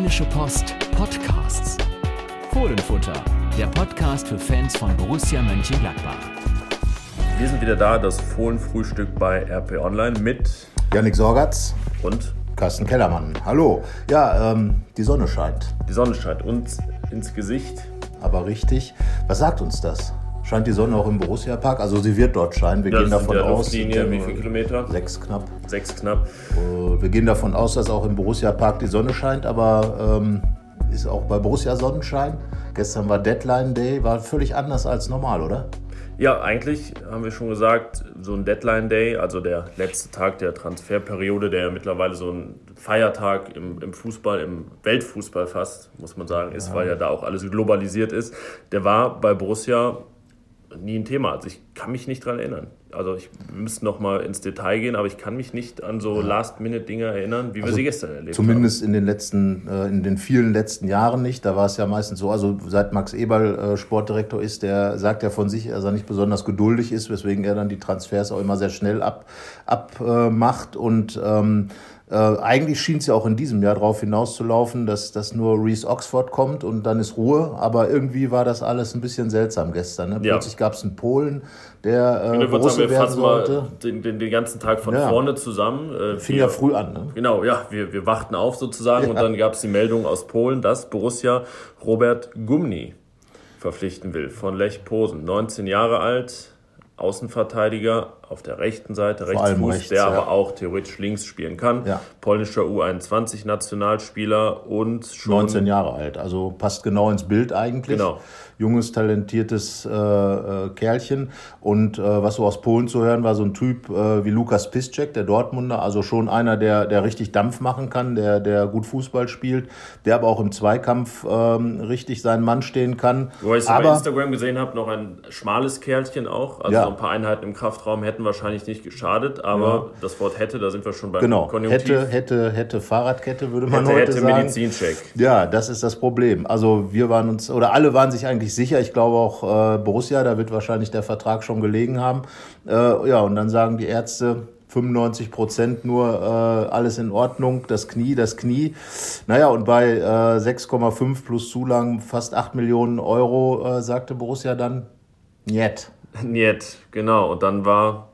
Rheinische Post Podcasts. Fohlenfutter, der Podcast für Fans von Borussia Mönchengladbach. Wir sind wieder da, das Fohlenfrühstück bei RP Online mit Janik Sorgatz und Carsten Kellermann. Hallo. Ja, ähm, die Sonne scheint. Die Sonne scheint uns ins Gesicht. Aber richtig. Was sagt uns das? Scheint die Sonne auch im Borussia-Park? Also sie wird dort scheinen. Wir Ja, gehen davon ja aus. Ja wie viele Kilometer? Sechs knapp. Sechs knapp. Äh, Wir gehen davon aus, dass auch im Borussia-Park die Sonne scheint, aber ähm, ist auch bei Borussia Sonnenschein. Gestern war Deadline Day, war völlig anders als normal, oder? Ja, eigentlich haben wir schon gesagt, so ein Deadline Day, also der letzte Tag der Transferperiode, der ja mittlerweile so ein Feiertag im, im Fußball, im Weltfußball fast, muss man sagen, ist, weil ja da auch alles globalisiert ist, der war bei Borussia nie ein Thema. Also ich kann mich nicht dran erinnern. Also ich müsste noch mal ins Detail gehen, aber ich kann mich nicht an so Last-Minute-Dinger erinnern, wie wir sie gestern erlebt haben. Also Zumindest in den letzten, äh, in den vielen letzten Jahren nicht. Da war es ja meistens so, also seit Max Eberl äh, Sportdirektor ist, der sagt ja von sich, dass er nicht besonders geduldig ist, weswegen er dann die Transfers auch immer sehr schnell ab, abmacht. Und ähm, äh, eigentlich schien es ja auch in diesem Jahr darauf hinauszulaufen, dass, dass nur Reese Oxford kommt und dann ist Ruhe. Aber irgendwie war das alles ein bisschen seltsam gestern. Ne? Ja. Plötzlich gab es einen Polen, der äh, haben Borusse wir werden sollte. den, den, den ganzen Tag von Ja. vorne zusammen. Äh, Fing wir- ja früh an. Ne? Genau, ja, wir, wir wachten auf sozusagen und Ja. dann gab es die Meldung aus Polen, dass Borussia Robert Gumni verpflichten will von Lech Posen. 19 Jahre alt, Außenverteidiger auf der rechten Seite, Rechtsfuß, rechts, der ja. aber auch theoretisch links spielen kann. Ja. Polnischer U21-Nationalspieler und schon 19 Jahre alt, also passt genau ins Bild eigentlich. Genau. Junges, talentiertes äh, äh, Kerlchen. Und äh, was so aus Polen zu hören war, so ein Typ äh, wie Lukas Piszczek, der Dortmunder, also schon einer, der, der richtig Dampf machen kann, der, der gut Fußball spielt, der aber auch im Zweikampf ähm, richtig seinen Mann stehen kann. Wo ich es bei Instagram gesehen habe, noch ein schmales Kerlchen auch. Also Ja. so ein paar Einheiten im Kraftraum hätten wahrscheinlich nicht geschadet, aber das Wort hätte, da sind wir schon beim genau, Konjunktiv. hätte, hätte, hätte Fahrradkette, würde man hätte, heute hätte sagen. Medizincheck. Ja, das ist das Problem. Also wir waren uns, oder alle waren sich eigentlich sicher, ich glaube auch äh, Borussia, da wird wahrscheinlich der Vertrag schon gelegen haben. Äh, ja, und dann sagen die Ärzte, 95 Prozent nur äh, alles in Ordnung, das Knie, das Knie. Naja, und bei äh, 6,5 plus Zulagen fast 8 Millionen Euro äh, sagte Borussia dann, Njet. Niet, genau. Und dann war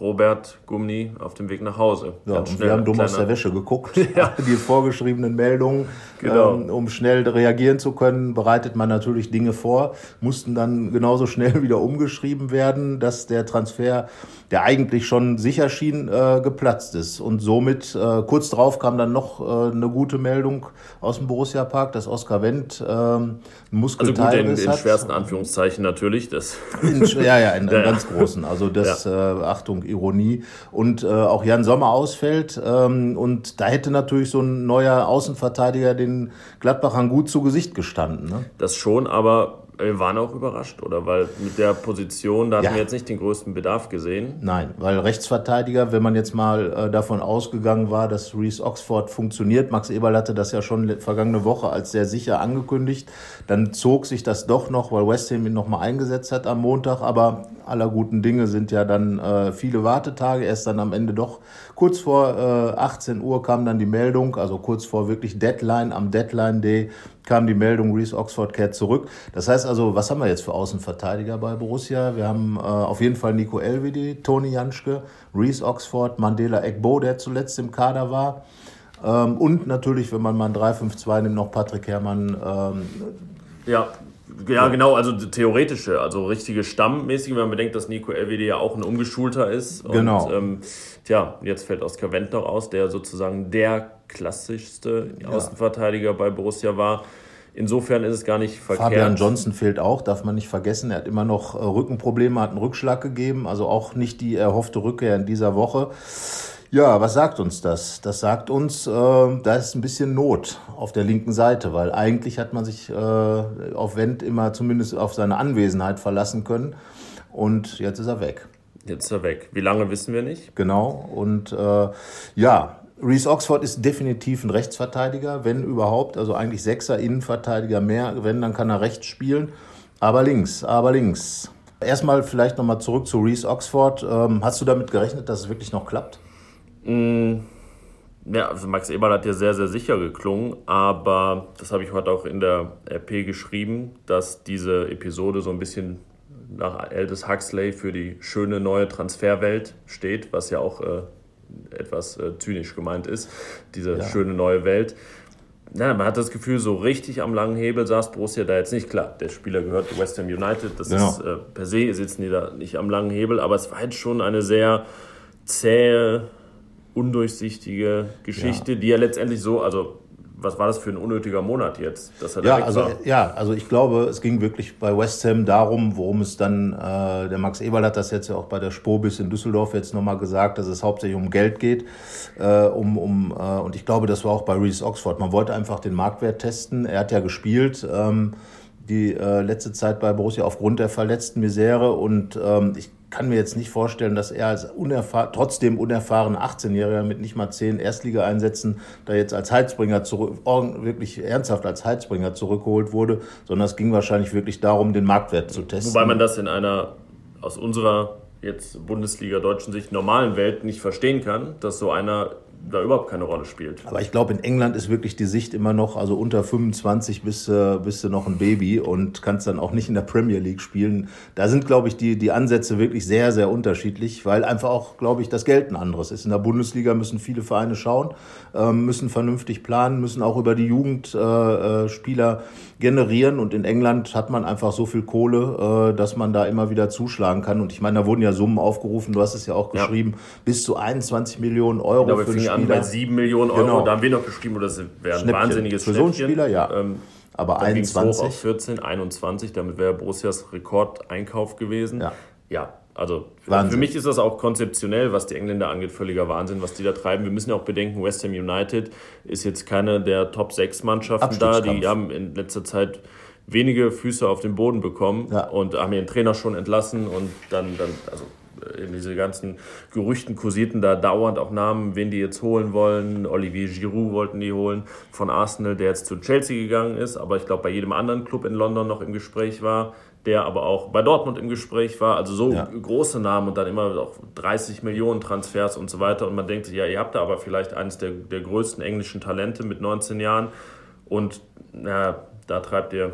Robert Gumni auf dem Weg nach Hause. Ja, Ganz und schnell wir haben dumm aus der Wäsche geguckt. Die vorgeschriebenen Meldungen, Genau. ähm, um schnell reagieren zu können, bereitet man natürlich Dinge vor, mussten dann genauso schnell wieder umgeschrieben werden, dass der Transfer, der eigentlich schon sicher schien, äh, geplatzt ist. Und somit, äh, kurz darauf kam dann noch äh, eine gute Meldung aus dem Borussia Park, dass Oskar Wendt ähm, einen Also gut, in, in hat. schwersten Anführungszeichen natürlich. Das, In, ja, ja, in, in Ja, ja. ganz großen. Also das, äh, Achtung, Ironie. Und äh, auch Jan Sommer ausfällt. Ähm, und da hätte natürlich so ein neuer Außenverteidiger den Gladbachern gut zu Gesicht gestanden. Ne? das schon, aber wir waren auch überrascht, oder? Weil mit der Position, da hatten Ja. wir jetzt nicht den größten Bedarf gesehen. Nein, weil Rechtsverteidiger, wenn man jetzt mal äh, davon ausgegangen war, dass Reese Oxford funktioniert, Max Eberl hatte das ja schon vergangene Woche als sehr sicher angekündigt, dann zog sich das doch noch, weil West Ham ihn nochmal eingesetzt hat am Montag, aber aller guten Dinge sind ja dann äh, viele Wartetage, erst dann am Ende doch kurz vor äh, 18 Uhr kam dann die Meldung, also kurz vor wirklich Deadline, am Deadline Day kam die Meldung, Reese Oxford kehrt zurück. Das heißt also, was haben wir jetzt für Außenverteidiger bei Borussia? Wir haben äh, auf jeden Fall Nico Elvedi, Toni Janschke, Reese Oxford, Mandela Egbo, der zuletzt im Kader war. Ähm, und natürlich, wenn man mal ein 3-5-2 nimmt, noch Patrick Herrmann. Ähm, Ja, ja, genau, also die theoretische, also richtige Stammmäßige, wenn man bedenkt, dass Nico LWD ja auch ein Umgeschulter ist. Genau. Und, ähm, tja, jetzt fällt Oskar Wendt noch aus, der sozusagen der klassischste Außenverteidiger bei Borussia war. Insofern ist es gar nicht verkehrt. Fabian Johnson fehlt auch, darf man nicht vergessen. Er hat immer noch äh, Rückenprobleme, hat einen Rückschlag gegeben, also auch nicht die erhoffte Rückkehr in dieser Woche. Ja, was sagt uns das? Das sagt uns, äh, da ist ein bisschen Not auf der linken Seite, weil eigentlich hat man sich äh, auf Wendt immer zumindest auf seine Anwesenheit verlassen können und jetzt ist er weg. Jetzt ist er weg. Wie lange wissen wir nicht? Genau. Und äh, ja, Reese Oxford ist definitiv ein Rechtsverteidiger, wenn überhaupt. Also eigentlich Sechser, Innenverteidiger mehr. Wenn, dann kann er rechts spielen. Aber links, aber links. Erstmal vielleicht nochmal zurück zu Reese Oxford. Ähm, hast du damit gerechnet, dass es wirklich noch klappt? Ja, also Max Eberl hat ja sehr, sehr sicher geklungen, aber das habe ich heute auch in der RP geschrieben, dass diese Episode so ein bisschen nach Aldous Huxley für die schöne neue Transferwelt steht, was ja auch äh, etwas äh, zynisch gemeint ist, diese ja. schöne neue Welt. Ja, man hat das Gefühl, so richtig am langen Hebel saß Borussia da jetzt nicht. Klar, der Spieler gehört West Ham United, das ja. ist äh, per se, sitzen die da nicht am langen Hebel, aber es war jetzt schon eine sehr zähe, undurchsichtige Geschichte, ja. die ja letztendlich so, also was war das für ein unnötiger Monat jetzt, dass er ja, also, war? Ja, also ich glaube, es ging wirklich bei West Ham darum, worum es dann, äh, der Max Eberl hat das jetzt ja auch bei der Spobis in Düsseldorf jetzt nochmal gesagt, dass es hauptsächlich um Geld geht. Äh, um, um, äh, und ich glaube, das war auch bei Reese Oxford. Man wollte einfach den Marktwert testen. Er hat ja gespielt. Ähm, die äh, letzte Zeit bei Borussia aufgrund der verletzten Misere und ähm, ich kann mir jetzt nicht vorstellen, dass er als unerfahr trotzdem unerfahrene 18-Jähriger mit nicht mal zehn Erstliga-Einsätzen da jetzt als Heizbringer zurück, wirklich ernsthaft als Heizbringer zurückgeholt wurde, sondern es ging wahrscheinlich wirklich darum, den Marktwert zu testen. Wobei man das in einer aus unserer jetzt Bundesliga deutschen Sicht normalen Welt nicht verstehen kann, dass so einer da überhaupt keine Rolle spielt. Aber ich glaube, in England ist wirklich die Sicht immer noch, also unter 25 bist, äh, bist du noch ein Baby und kannst dann auch nicht in der Premier League spielen. Da sind, glaube ich, die, die Ansätze wirklich sehr, sehr unterschiedlich, weil einfach auch, glaube ich, das Geld ein anderes ist. In der Bundesliga müssen viele Vereine schauen, äh, müssen vernünftig planen, müssen auch über die Jugendspieler äh, äh generieren und in England hat man einfach so viel Kohle, äh, dass man da immer wieder zuschlagen kann. Und ich meine, da wurden ja Summen aufgerufen, du hast es ja auch geschrieben, ja. bis zu 21 Millionen Euro glaube, für den Spieler. an bei 7 Millionen Euro, genau. da haben wir noch geschrieben, das wäre ein wahnsinniges Für so einen Spieler, ja. Ähm, aber 21. Hoch auf 14, 21, damit wäre Borussias Rekordeinkauf gewesen. Ja. ja, also Wahnsinn. für mich ist das auch konzeptionell, was die Engländer angeht, völliger Wahnsinn, was die da treiben. Wir müssen ja auch bedenken, West Ham United ist jetzt keine der Top 6 Mannschaften da. Die haben in letzter Zeit wenige Füße auf den Boden bekommen ja. und haben ihren Trainer schon entlassen und dann, dann also in diese ganzen Gerüchten kursierten da dauernd auch Namen, wen die jetzt holen wollen. Olivier Giroud wollten die holen von Arsenal, der jetzt zu Chelsea gegangen ist, aber ich glaube bei jedem anderen Club in London noch im Gespräch war, der aber auch bei Dortmund im Gespräch war. Also so ja. große Namen und dann immer auch 30 Millionen Transfers und so weiter. Und man denkt sich, ja, ihr habt da aber vielleicht eines der, der größten englischen Talente mit 19 Jahren und ja, da treibt ihr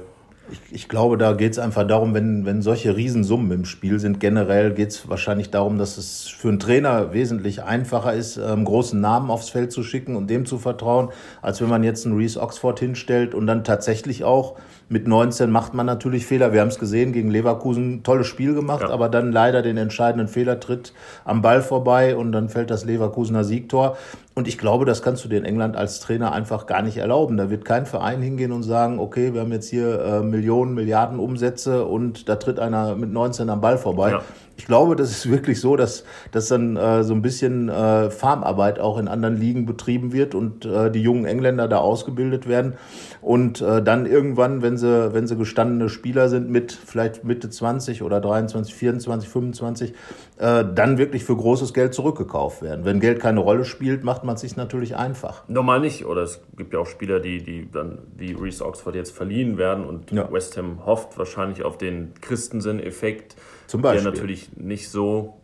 ich, ich glaube, da geht es einfach darum, wenn, wenn solche Riesensummen im Spiel sind, generell geht es wahrscheinlich darum, dass es für einen Trainer wesentlich einfacher ist, einen großen Namen aufs Feld zu schicken und dem zu vertrauen, als wenn man jetzt einen Reese Oxford hinstellt und dann tatsächlich auch mit 19 macht man natürlich Fehler. Wir haben es gesehen, gegen Leverkusen tolles Spiel gemacht, ja. aber dann leider den entscheidenden Fehler tritt am Ball vorbei und dann fällt das Leverkusener Siegtor. Und ich glaube, das kannst du dir in England als Trainer einfach gar nicht erlauben. Da wird kein Verein hingehen und sagen, okay, wir haben jetzt hier äh, Millionen, Milliarden Umsätze und da tritt einer mit 19 am Ball vorbei. Ja. Ich glaube, das ist wirklich so, dass, dass dann äh, so ein bisschen äh, Farmarbeit auch in anderen Ligen betrieben wird und äh, die jungen Engländer da ausgebildet werden und äh, dann irgendwann, wenn sie, wenn sie gestandene Spieler sind mit vielleicht Mitte 20 oder 23, 24, 25, äh, dann wirklich für großes Geld zurückgekauft werden. Wenn Geld keine Rolle spielt, macht man es sich natürlich einfach. Normal nicht. Oder es gibt ja auch Spieler, die, die dann wie Reese Oxford jetzt verliehen werden und ja. West Ham hofft wahrscheinlich auf den Christensen-Effekt zum Beispiel. Der natürlich nicht so,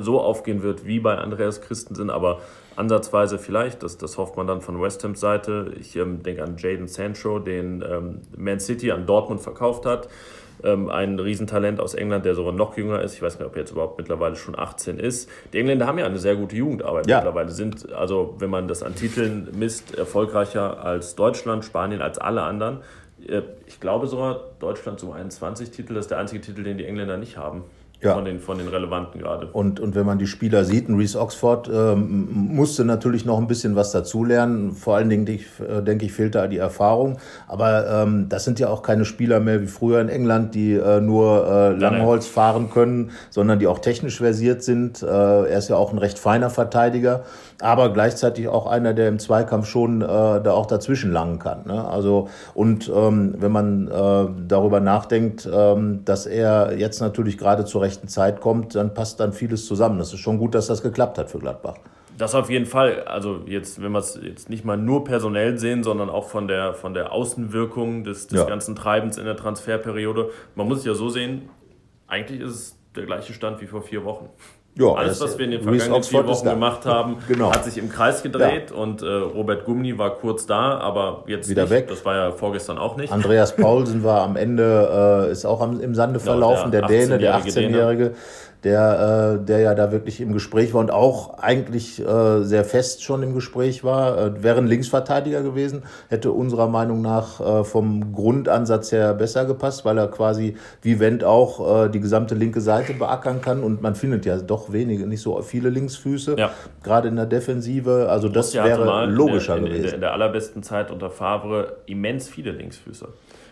so aufgehen wird wie bei Andreas Christensen, aber ansatzweise vielleicht. Das, das hofft man dann von West Hams Seite. Ich ähm, denke an Jaden Sancho, den ähm, Man City an Dortmund verkauft hat. Ähm, ein Riesentalent aus England, der sogar noch jünger ist. Ich weiß nicht, ob er jetzt überhaupt mittlerweile schon 18 ist. Die Engländer haben ja eine sehr gute Jugendarbeit ja. mittlerweile. Sind, also wenn man das an Titeln misst, erfolgreicher als Deutschland, Spanien, als alle anderen. Äh, ich glaube sogar, Deutschland so 21 Titel, das ist der einzige Titel, den die Engländer nicht haben. Ja. Von, den, von den relevanten gerade. Und, und wenn man die Spieler sieht, ein Reese Oxford ähm, musste natürlich noch ein bisschen was dazulernen. Vor allen Dingen, ich, äh, denke ich, fehlt da die Erfahrung. Aber ähm, das sind ja auch keine Spieler mehr wie früher in England, die äh, nur äh, Langholz fahren können, sondern die auch technisch versiert sind. Äh, er ist ja auch ein recht feiner Verteidiger aber gleichzeitig auch einer, der im Zweikampf schon äh, da auch dazwischen langen kann. Ne? Also und ähm, wenn man äh, darüber nachdenkt, ähm, dass er jetzt natürlich gerade zur rechten Zeit kommt, dann passt dann vieles zusammen. Das ist schon gut, dass das geklappt hat für Gladbach. Das auf jeden Fall. Also jetzt, wenn wir es jetzt nicht mal nur personell sehen, sondern auch von der, von der Außenwirkung des, des ja. ganzen Treibens in der Transferperiode. Man muss es ja so sehen, eigentlich ist es der gleiche Stand wie vor vier Wochen. Ja, Alles, was wir in den vergangenen vier Wochen gemacht haben, genau. hat sich im Kreis gedreht ja. und äh, Robert Gumni war kurz da, aber jetzt wieder nicht. weg. Das war ja vorgestern auch nicht. Andreas Paulsen war am Ende, äh, ist auch am, im Sande verlaufen, ja, der, der Däne, der 18-Jährige der, äh, der ja da wirklich im Gespräch war und auch eigentlich äh, sehr fest schon im Gespräch war. Äh, wäre ein Linksverteidiger gewesen, hätte unserer Meinung nach äh, vom Grundansatz her besser gepasst, weil er quasi wie Wendt auch äh, die gesamte linke Seite beackern kann und man findet ja doch wenige, nicht so viele Linksfüße, ja. gerade in der Defensive. Also das wäre logischer in der, in, gewesen. In der allerbesten Zeit unter Favre immens viele Linksfüße.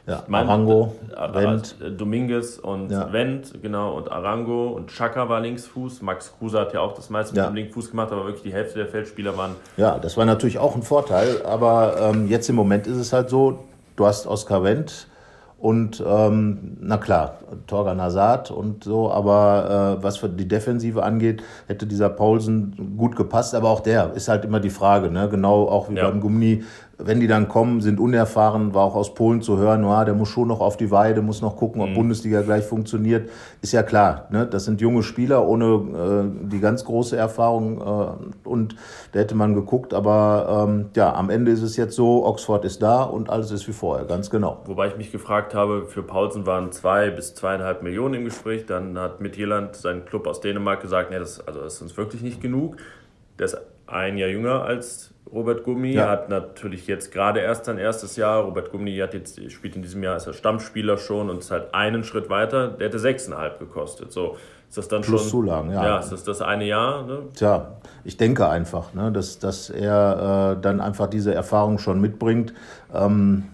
Ja, mein, Arango, Wendt. Dominguez und ja. Wendt, genau, und Arango und Chaka war Linksfuß. Max Kruse hat ja auch das meiste ja. mit dem Linksfuß gemacht, aber wirklich die Hälfte der Feldspieler waren. Ja, das war natürlich auch ein Vorteil, aber ähm, jetzt im Moment ist es halt so, du hast Oskar Wendt und ähm, na klar, Torgan Hazard und so, aber äh, was für die Defensive angeht, hätte dieser Paulsen gut gepasst, aber auch der ist halt immer die Frage, ne? genau auch wie ja. beim Gummi, wenn die dann kommen, sind unerfahren, war auch aus Polen zu hören, ja, der muss schon noch auf die Weide, muss noch gucken, ob mhm. Bundesliga gleich funktioniert. Ist ja klar, ne? das sind junge Spieler ohne äh, die ganz große Erfahrung äh, und da hätte man geguckt, aber ähm, ja, am Ende ist es jetzt so, Oxford ist da und alles ist wie vorher, ganz genau. Wobei ich mich gefragt habe, für Paulsen waren zwei bis zweieinhalb Millionen im Gespräch, dann hat Midtjylland, sein Club aus Dänemark, gesagt, nee, das, also das ist uns wirklich nicht genug. Der ist ein Jahr jünger als Robert Gummi ja. hat natürlich jetzt gerade erst sein erstes Jahr. Robert Gummi hat jetzt, spielt in diesem Jahr, ist er Stammspieler schon und ist halt einen Schritt weiter. Der hätte 6,5 gekostet. So, ist das dann Plus schon. Zulagen, ja. Ja, ist das das eine Jahr? Ne? Tja, ich denke einfach, ne, dass, dass er äh, dann einfach diese Erfahrung schon mitbringt. Ähm,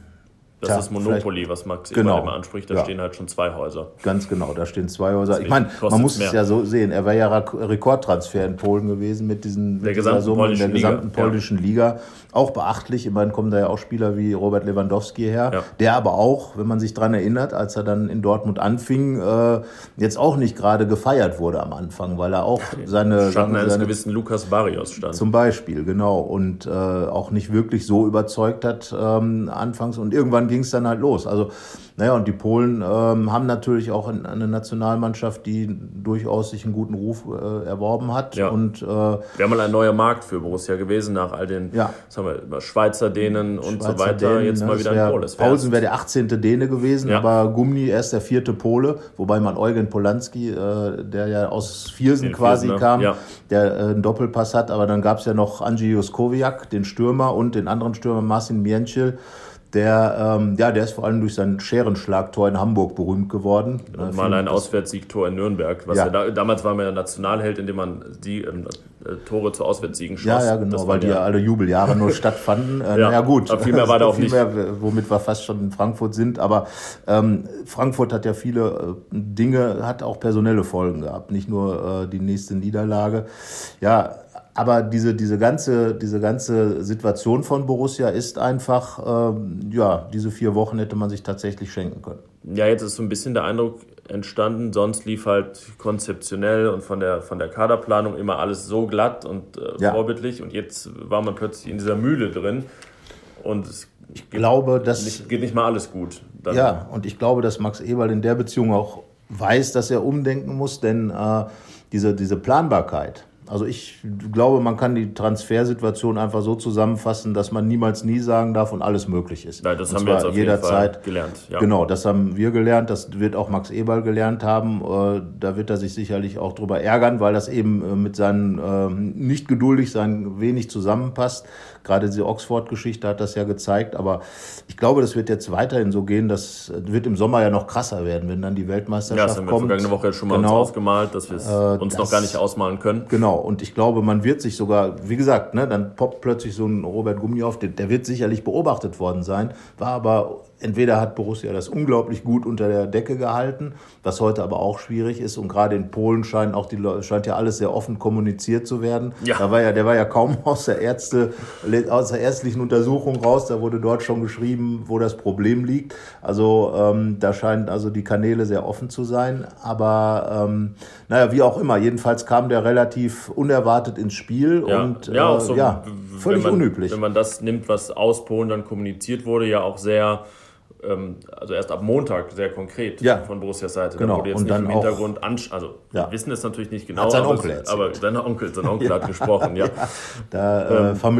das Tja, ist Monopoly, was Max genau. immer anspricht. Da ja. stehen halt schon zwei Häuser. Ganz genau, da stehen zwei Häuser. Deswegen ich meine, man muss mehr. es ja so sehen. Er wäre ja Rekordtransfer in Polen gewesen mit diesen der mit gesamten Summe in der gesamten Liga. polnischen. Liga. Auch beachtlich. Immerhin kommen da ja auch Spieler wie Robert Lewandowski her, ja. der aber auch, wenn man sich daran erinnert, als er dann in Dortmund anfing, äh, jetzt auch nicht gerade gefeiert wurde am Anfang, weil er auch seine Schatten eines gewissen Lukas Barrios stand. Zum Beispiel, genau, und äh, auch nicht wirklich so überzeugt hat ähm, anfangs und irgendwann ging es dann halt los. Also, naja, und die Polen ähm, haben natürlich auch eine Nationalmannschaft, die durchaus sich einen guten Ruf äh, erworben hat. Ja. Und, äh, Wäre mal ein neuer Markt für Borussia gewesen, nach all den ja. Sagen wir, Schweizer Dänen und Schweizer so weiter. Dänen, Jetzt mal wieder wär, ein Pole. Paulsen wäre der 18. Däne gewesen, ja. aber Gummi erst der vierte Pole, wobei man Eugen Polanski, äh, der ja aus Viersen den quasi Viersen, kam, ja. der äh, einen Doppelpass hat, aber dann gab es ja noch Angie Juskowiak, den Stürmer, und den anderen Stürmer Marcin Mienchel der, ähm, ja, der ist vor allem durch sein Scherenschlagtor in Hamburg berühmt geworden. Und äh, mal ein Auswärtssiegtor in Nürnberg. Was ja. da, damals war man ja Nationalheld, indem man die äh, Tore zu Auswärtssiegen schoss. Ja, ja, genau, weil die ja alle Jubeljahre nur stattfanden. Äh, ja, naja, gut. Aber viel mehr war da auch nicht. Mehr, womit wir fast schon in Frankfurt sind. Aber ähm, Frankfurt hat ja viele äh, Dinge, hat auch personelle Folgen gehabt, nicht nur äh, die nächste Niederlage. Ja, aber diese, diese, ganze, diese ganze Situation von Borussia ist einfach, ähm, ja, diese vier Wochen hätte man sich tatsächlich schenken können. Ja, jetzt ist so ein bisschen der Eindruck entstanden, sonst lief halt konzeptionell und von der, von der Kaderplanung immer alles so glatt und äh, ja. vorbildlich und jetzt war man plötzlich in dieser Mühle drin und es ich glaube, dass, nicht, geht nicht mal alles gut. Dann ja, und ich glaube, dass Max Eberl in der Beziehung auch weiß, dass er umdenken muss, denn äh, diese, diese Planbarkeit, also ich glaube, man kann die Transfersituation einfach so zusammenfassen, dass man niemals nie sagen darf und alles möglich ist. Ja, das und haben wir jetzt auf jederzeit jeden Fall gelernt. Ja. Genau, das haben wir gelernt, das wird auch Max Eberl gelernt haben. Äh, da wird er sich sicherlich auch drüber ärgern, weil das eben äh, mit seinen äh, nicht geduldig sein wenig zusammenpasst. Gerade diese Oxford-Geschichte hat das ja gezeigt. Aber ich glaube, das wird jetzt weiterhin so gehen. Das wird im Sommer ja noch krasser werden, wenn dann die Weltmeisterschaft kommt. Ja, das haben wir kommt. vergangene Woche schon mal genau. uns ausgemalt, dass wir es äh, uns noch gar nicht ausmalen können. Genau. Und ich glaube, man wird sich sogar, wie gesagt, ne, dann poppt plötzlich so ein Robert Gummi auf. Der, der wird sicherlich beobachtet worden sein, war aber entweder hat Borussia das unglaublich gut unter der Decke gehalten, was heute aber auch schwierig ist. Und gerade in Polen scheint auch die scheint ja alles sehr offen kommuniziert zu werden. Ja. Da war ja, der war ja kaum aus der Ärzte, aus der ärztlichen Untersuchung raus. Da wurde dort schon geschrieben, wo das Problem liegt. Also ähm, da scheinen also die Kanäle sehr offen zu sein. Aber ähm, naja, wie auch immer. Jedenfalls kam der relativ unerwartet ins Spiel ja. und ja, äh, so, ja völlig man, unüblich. Wenn man das nimmt, was aus Polen dann kommuniziert wurde, ja auch sehr also erst ab Montag sehr konkret Ja. von Borussias Seite. Genau. Da wurde jetzt Und nicht dann im Hintergrund also Ja. wir wissen es natürlich nicht genau, sein aber, Onkel erzählt. aber sein Onkel, sein Onkel hat gesprochen, ja. Da äh, Fam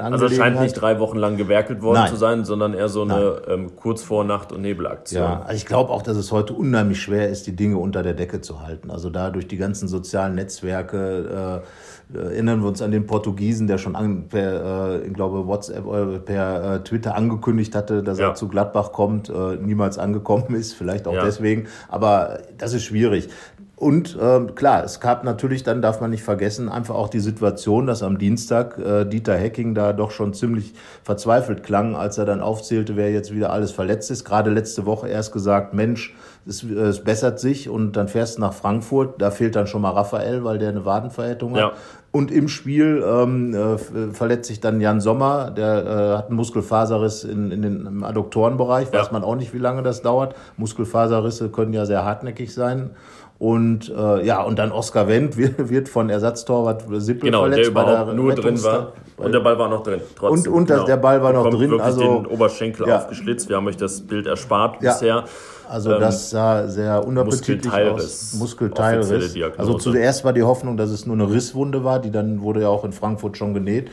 Also es scheint nicht drei Wochen lang gewerkelt worden Nein. zu sein, sondern eher so eine ähm, kurz vor Nacht- und Nebelaktion. Ja, also ich glaube auch, dass es heute unheimlich schwer ist, die Dinge unter der Decke zu halten. Also da durch die ganzen sozialen Netzwerke äh, erinnern wir uns an den Portugiesen, der schon an, per, äh, ich glaube, WhatsApp oder per äh, Twitter angekündigt hatte, dass Ja. er zu Gladbach kommt, äh, niemals angekommen ist, vielleicht auch Ja. deswegen. Aber das ist schwierig. Und ähm, klar, es gab natürlich, dann darf man nicht vergessen, einfach auch die Situation, dass am Dienstag äh, Dieter Hecking da doch schon ziemlich verzweifelt klang, als er dann aufzählte, wer jetzt wieder alles verletzt ist. Gerade letzte Woche erst gesagt, Mensch, es, äh, es bessert sich und dann fährst du nach Frankfurt, da fehlt dann schon mal Raphael, weil der eine Wadenverhärtung Ja. hat. Und im Spiel ähm, äh, verletzt sich dann Jan Sommer, der äh, hat einen Muskelfaserriss in, in den, im Adduktorenbereich, weiß Ja. man auch nicht, wie lange das dauert. Muskelfaserrisse können ja sehr hartnäckig sein. Und äh, ja, und dann Oskar Wendt wird, von Ersatztorwart Sippel Genau, verletzt. der bei überhaupt nur drin Rettungs- war. Und der Ball war noch drin. Trotzdem, Und- und das- der Ball war noch drin, Wirklich also- den Oberschenkel Ja. aufgeschlitzt. Wir haben euch das Bild erspart Ja. bisher. Also Ähm, das sah sehr unappetitlich Muskelteilriss. aus. Muskelteilriss. Also zuerst war die Hoffnung, dass es nur eine Risswunde war, die dann wurde ja auch in Frankfurt schon genäht.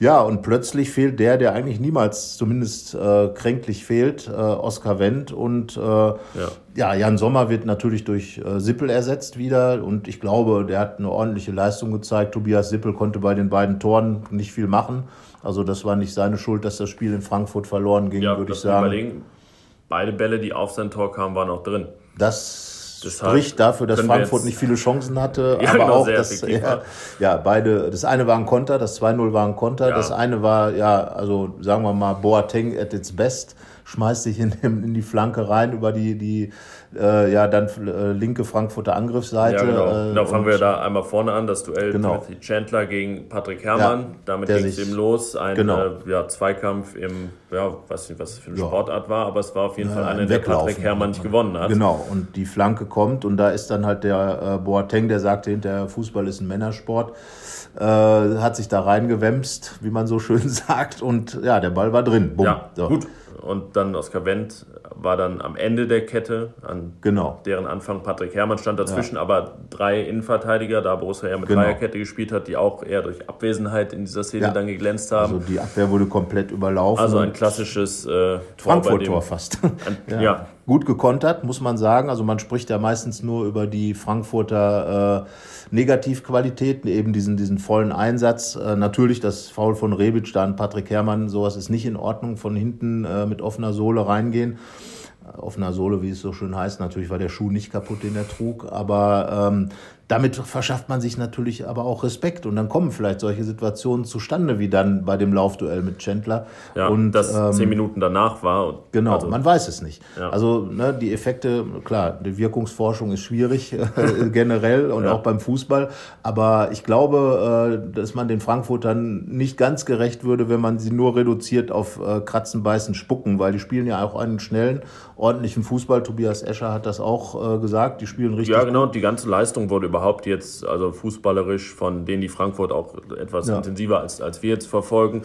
Ja, und plötzlich fehlt der, der eigentlich niemals zumindest äh, kränklich fehlt, äh, Oskar Wendt. Und äh, ja. Jan Sommer wird natürlich durch äh, Sippel ersetzt wieder. Und ich glaube, der hat eine ordentliche Leistung gezeigt. Tobias Sippel konnte bei den beiden Toren nicht viel machen. Also das war nicht seine Schuld, dass das Spiel in Frankfurt verloren ging, ja, würde ich sagen. überlegen. Beide Bälle, die auf sein Tor kamen, waren auch drin. Das Deshalb spricht dafür, dass Frankfurt nicht viele Chancen hatte, Ja, aber genau, auch sehr das, effektiv ja, ja, beide, das eine war ein Konter, das 2-0 war ein Konter, Ja. das eine war, ja, also sagen wir mal, Boateng at its best, schmeißt sich in, in die Flanke rein über die, die äh, ja, dann äh, linke Frankfurter Angriffsseite. Ja, genau. genau, fangen wir da einmal vorne an, das Duell Genau. Timothy Chandler gegen Patrick Herrmann. Ja, Damit ging es eben los. Ein Genau. äh, ja, Zweikampf im, ja, weiß nicht, was es für eine. Sportart war, aber es war auf jeden Fall Ja, einer, ein der. Patrick Herrmann nicht gewonnen hat. Genau, und die Flanke kommt und da ist dann halt der äh, Boateng, der sagte hinterher, Fußball ist ein Männersport, äh, hat sich da reingewämst, wie man so schön sagt, und ja, der Ball war drin. Bumm. Ja, So. gut. Und dann Oskar Wendt war dann am Ende der Kette, an Genau. deren Anfang Patrick Herrmann stand dazwischen, aber drei Innenverteidiger, da Borussia ja mit Genau. Dreierkette gespielt hat, die auch eher durch Abwesenheit in dieser Szene Ja. dann geglänzt haben. Also die Abwehr wurde komplett überlaufen. Also ein klassisches äh, Frankfurt-Tor fast. Ein- ja. Gut gekontert, muss man sagen. Also man spricht ja meistens nur über die Frankfurter äh, Negativqualitäten, eben diesen, diesen vollen Einsatz. Äh, natürlich das Foul von Rebic, da an Patrick Herrmann, sowas ist nicht in Ordnung, von hinten äh, mit offener Sohle reingehen. Äh, Offener Sohle, wie es so schön heißt. Natürlich war der Schuh nicht kaputt, den er trug, aber ähm, damit verschafft man sich natürlich aber auch Respekt und dann kommen vielleicht solche Situationen zustande, wie dann bei dem Laufduell mit Chandler. Ja, und das ähm, zehn Minuten danach war. Genau, also, man weiß es nicht. Ja. Also ne, die Effekte, klar, die Wirkungsforschung ist schwierig äh, generell und Ja. auch beim Fußball. Aber ich glaube, äh, dass man den Frankfurtern nicht ganz gerecht würde, wenn man sie nur reduziert auf äh, Kratzen, Beißen, Spucken, weil die spielen ja auch einen schnellen, ordentlichen Fußball. Tobias Escher hat das auch gesagt. Die spielen richtig. ja, genau. Die ganze Leistung wurde überhaupt jetzt, also fußballerisch, von denen die Frankfurt auch etwas Ja. intensiver als, als wir jetzt verfolgen,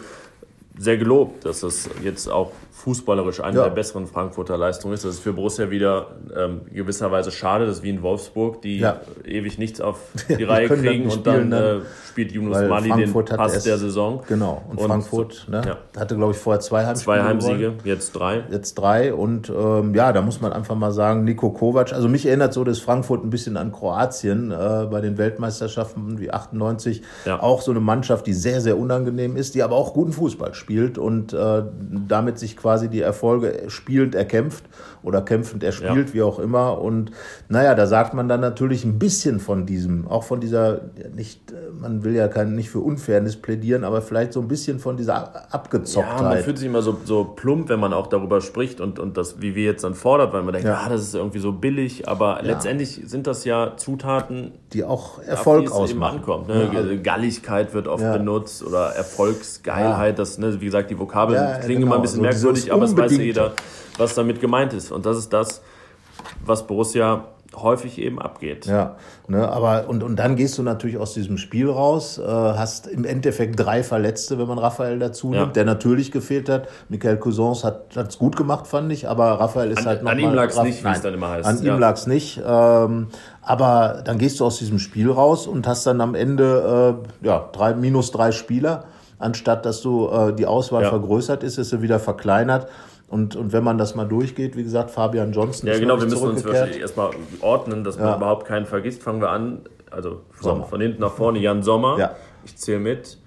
sehr gelobt, dass das jetzt auch fußballerisch eine Ja. der besseren Frankfurter Leistungen ist. Das ist für Borussia wieder ähm, gewisserweise schade, dass wie in Wolfsburg, die Ja. ewig nichts auf die Reihe kriegen und dann spielen, dann- äh, spielt Yunus weil Mali den Frankfurt hat Pass der Saison. Genau. Und, Und Frankfurt ne, ja. hatte, glaube ich, vorher zwei Heimspiele. Zwei. Heimsiege, jetzt drei. jetzt drei und ähm, ja, da muss man einfach mal sagen, Nico Kovac, also mich erinnert so das Frankfurt ein bisschen an Kroatien äh, bei den Weltmeisterschaften wie 98, Ja. auch so eine Mannschaft, die sehr, sehr unangenehm ist, die aber auch guten Fußball spielt und äh, damit sich quasi die Erfolge spielend erkämpft oder kämpfend erspielt, Ja. wie auch immer und naja, da sagt man dann natürlich ein bisschen von diesem, auch von dieser, nicht, äh, man will ja kein, nicht für Unfairness plädieren, aber vielleicht so ein bisschen von dieser Ja, man Abgezocktheit. fühlt sich immer so, so plump, wenn man auch darüber spricht und, und das, wie wir jetzt dann fordert, weil man denkt, Ja. ah, das ist irgendwie so billig, aber letztendlich sind das ja Zutaten, die auch auf Erfolg die es eben ausmachen. ankommt. Ne? Ja, also- Galligkeit wird oft Ja. benutzt oder Erfolgsgeilheit, das, ne, wie gesagt, die Vokabeln Ja, klingen genau, immer ein bisschen so dieses merkwürdig, aber es weiß ja jeder, was damit gemeint ist. Und das ist das, was Borussia häufig eben abgeht. Ja, ne, aber und, und dann gehst du natürlich aus diesem Spiel raus, äh, hast im Endeffekt drei Verletzte, wenn man Raphael dazu nimmt, ja. der natürlich gefehlt hat. Michael Cousins hat es gut gemacht, fand ich, aber Raphael ist an, halt noch An ihm lag es nicht, wie es dann immer heißt. An ja. ihm lag es nicht. Ähm, aber dann gehst du aus diesem Spiel raus und hast dann am Ende äh, ja, drei, minus drei Spieler. Anstatt dass du äh, die Auswahl ja. vergrößert ist, ist sie wieder verkleinert. Und, und wenn man das mal durchgeht, wie gesagt, Fabian Johnson ja, genau, wir müssen uns wahrscheinlich erstmal ordnen, dass man überhaupt keinen vergisst. Fangen wir an, also von, von hinten nach vorne, Jan Sommer, ja. ich zähle mit,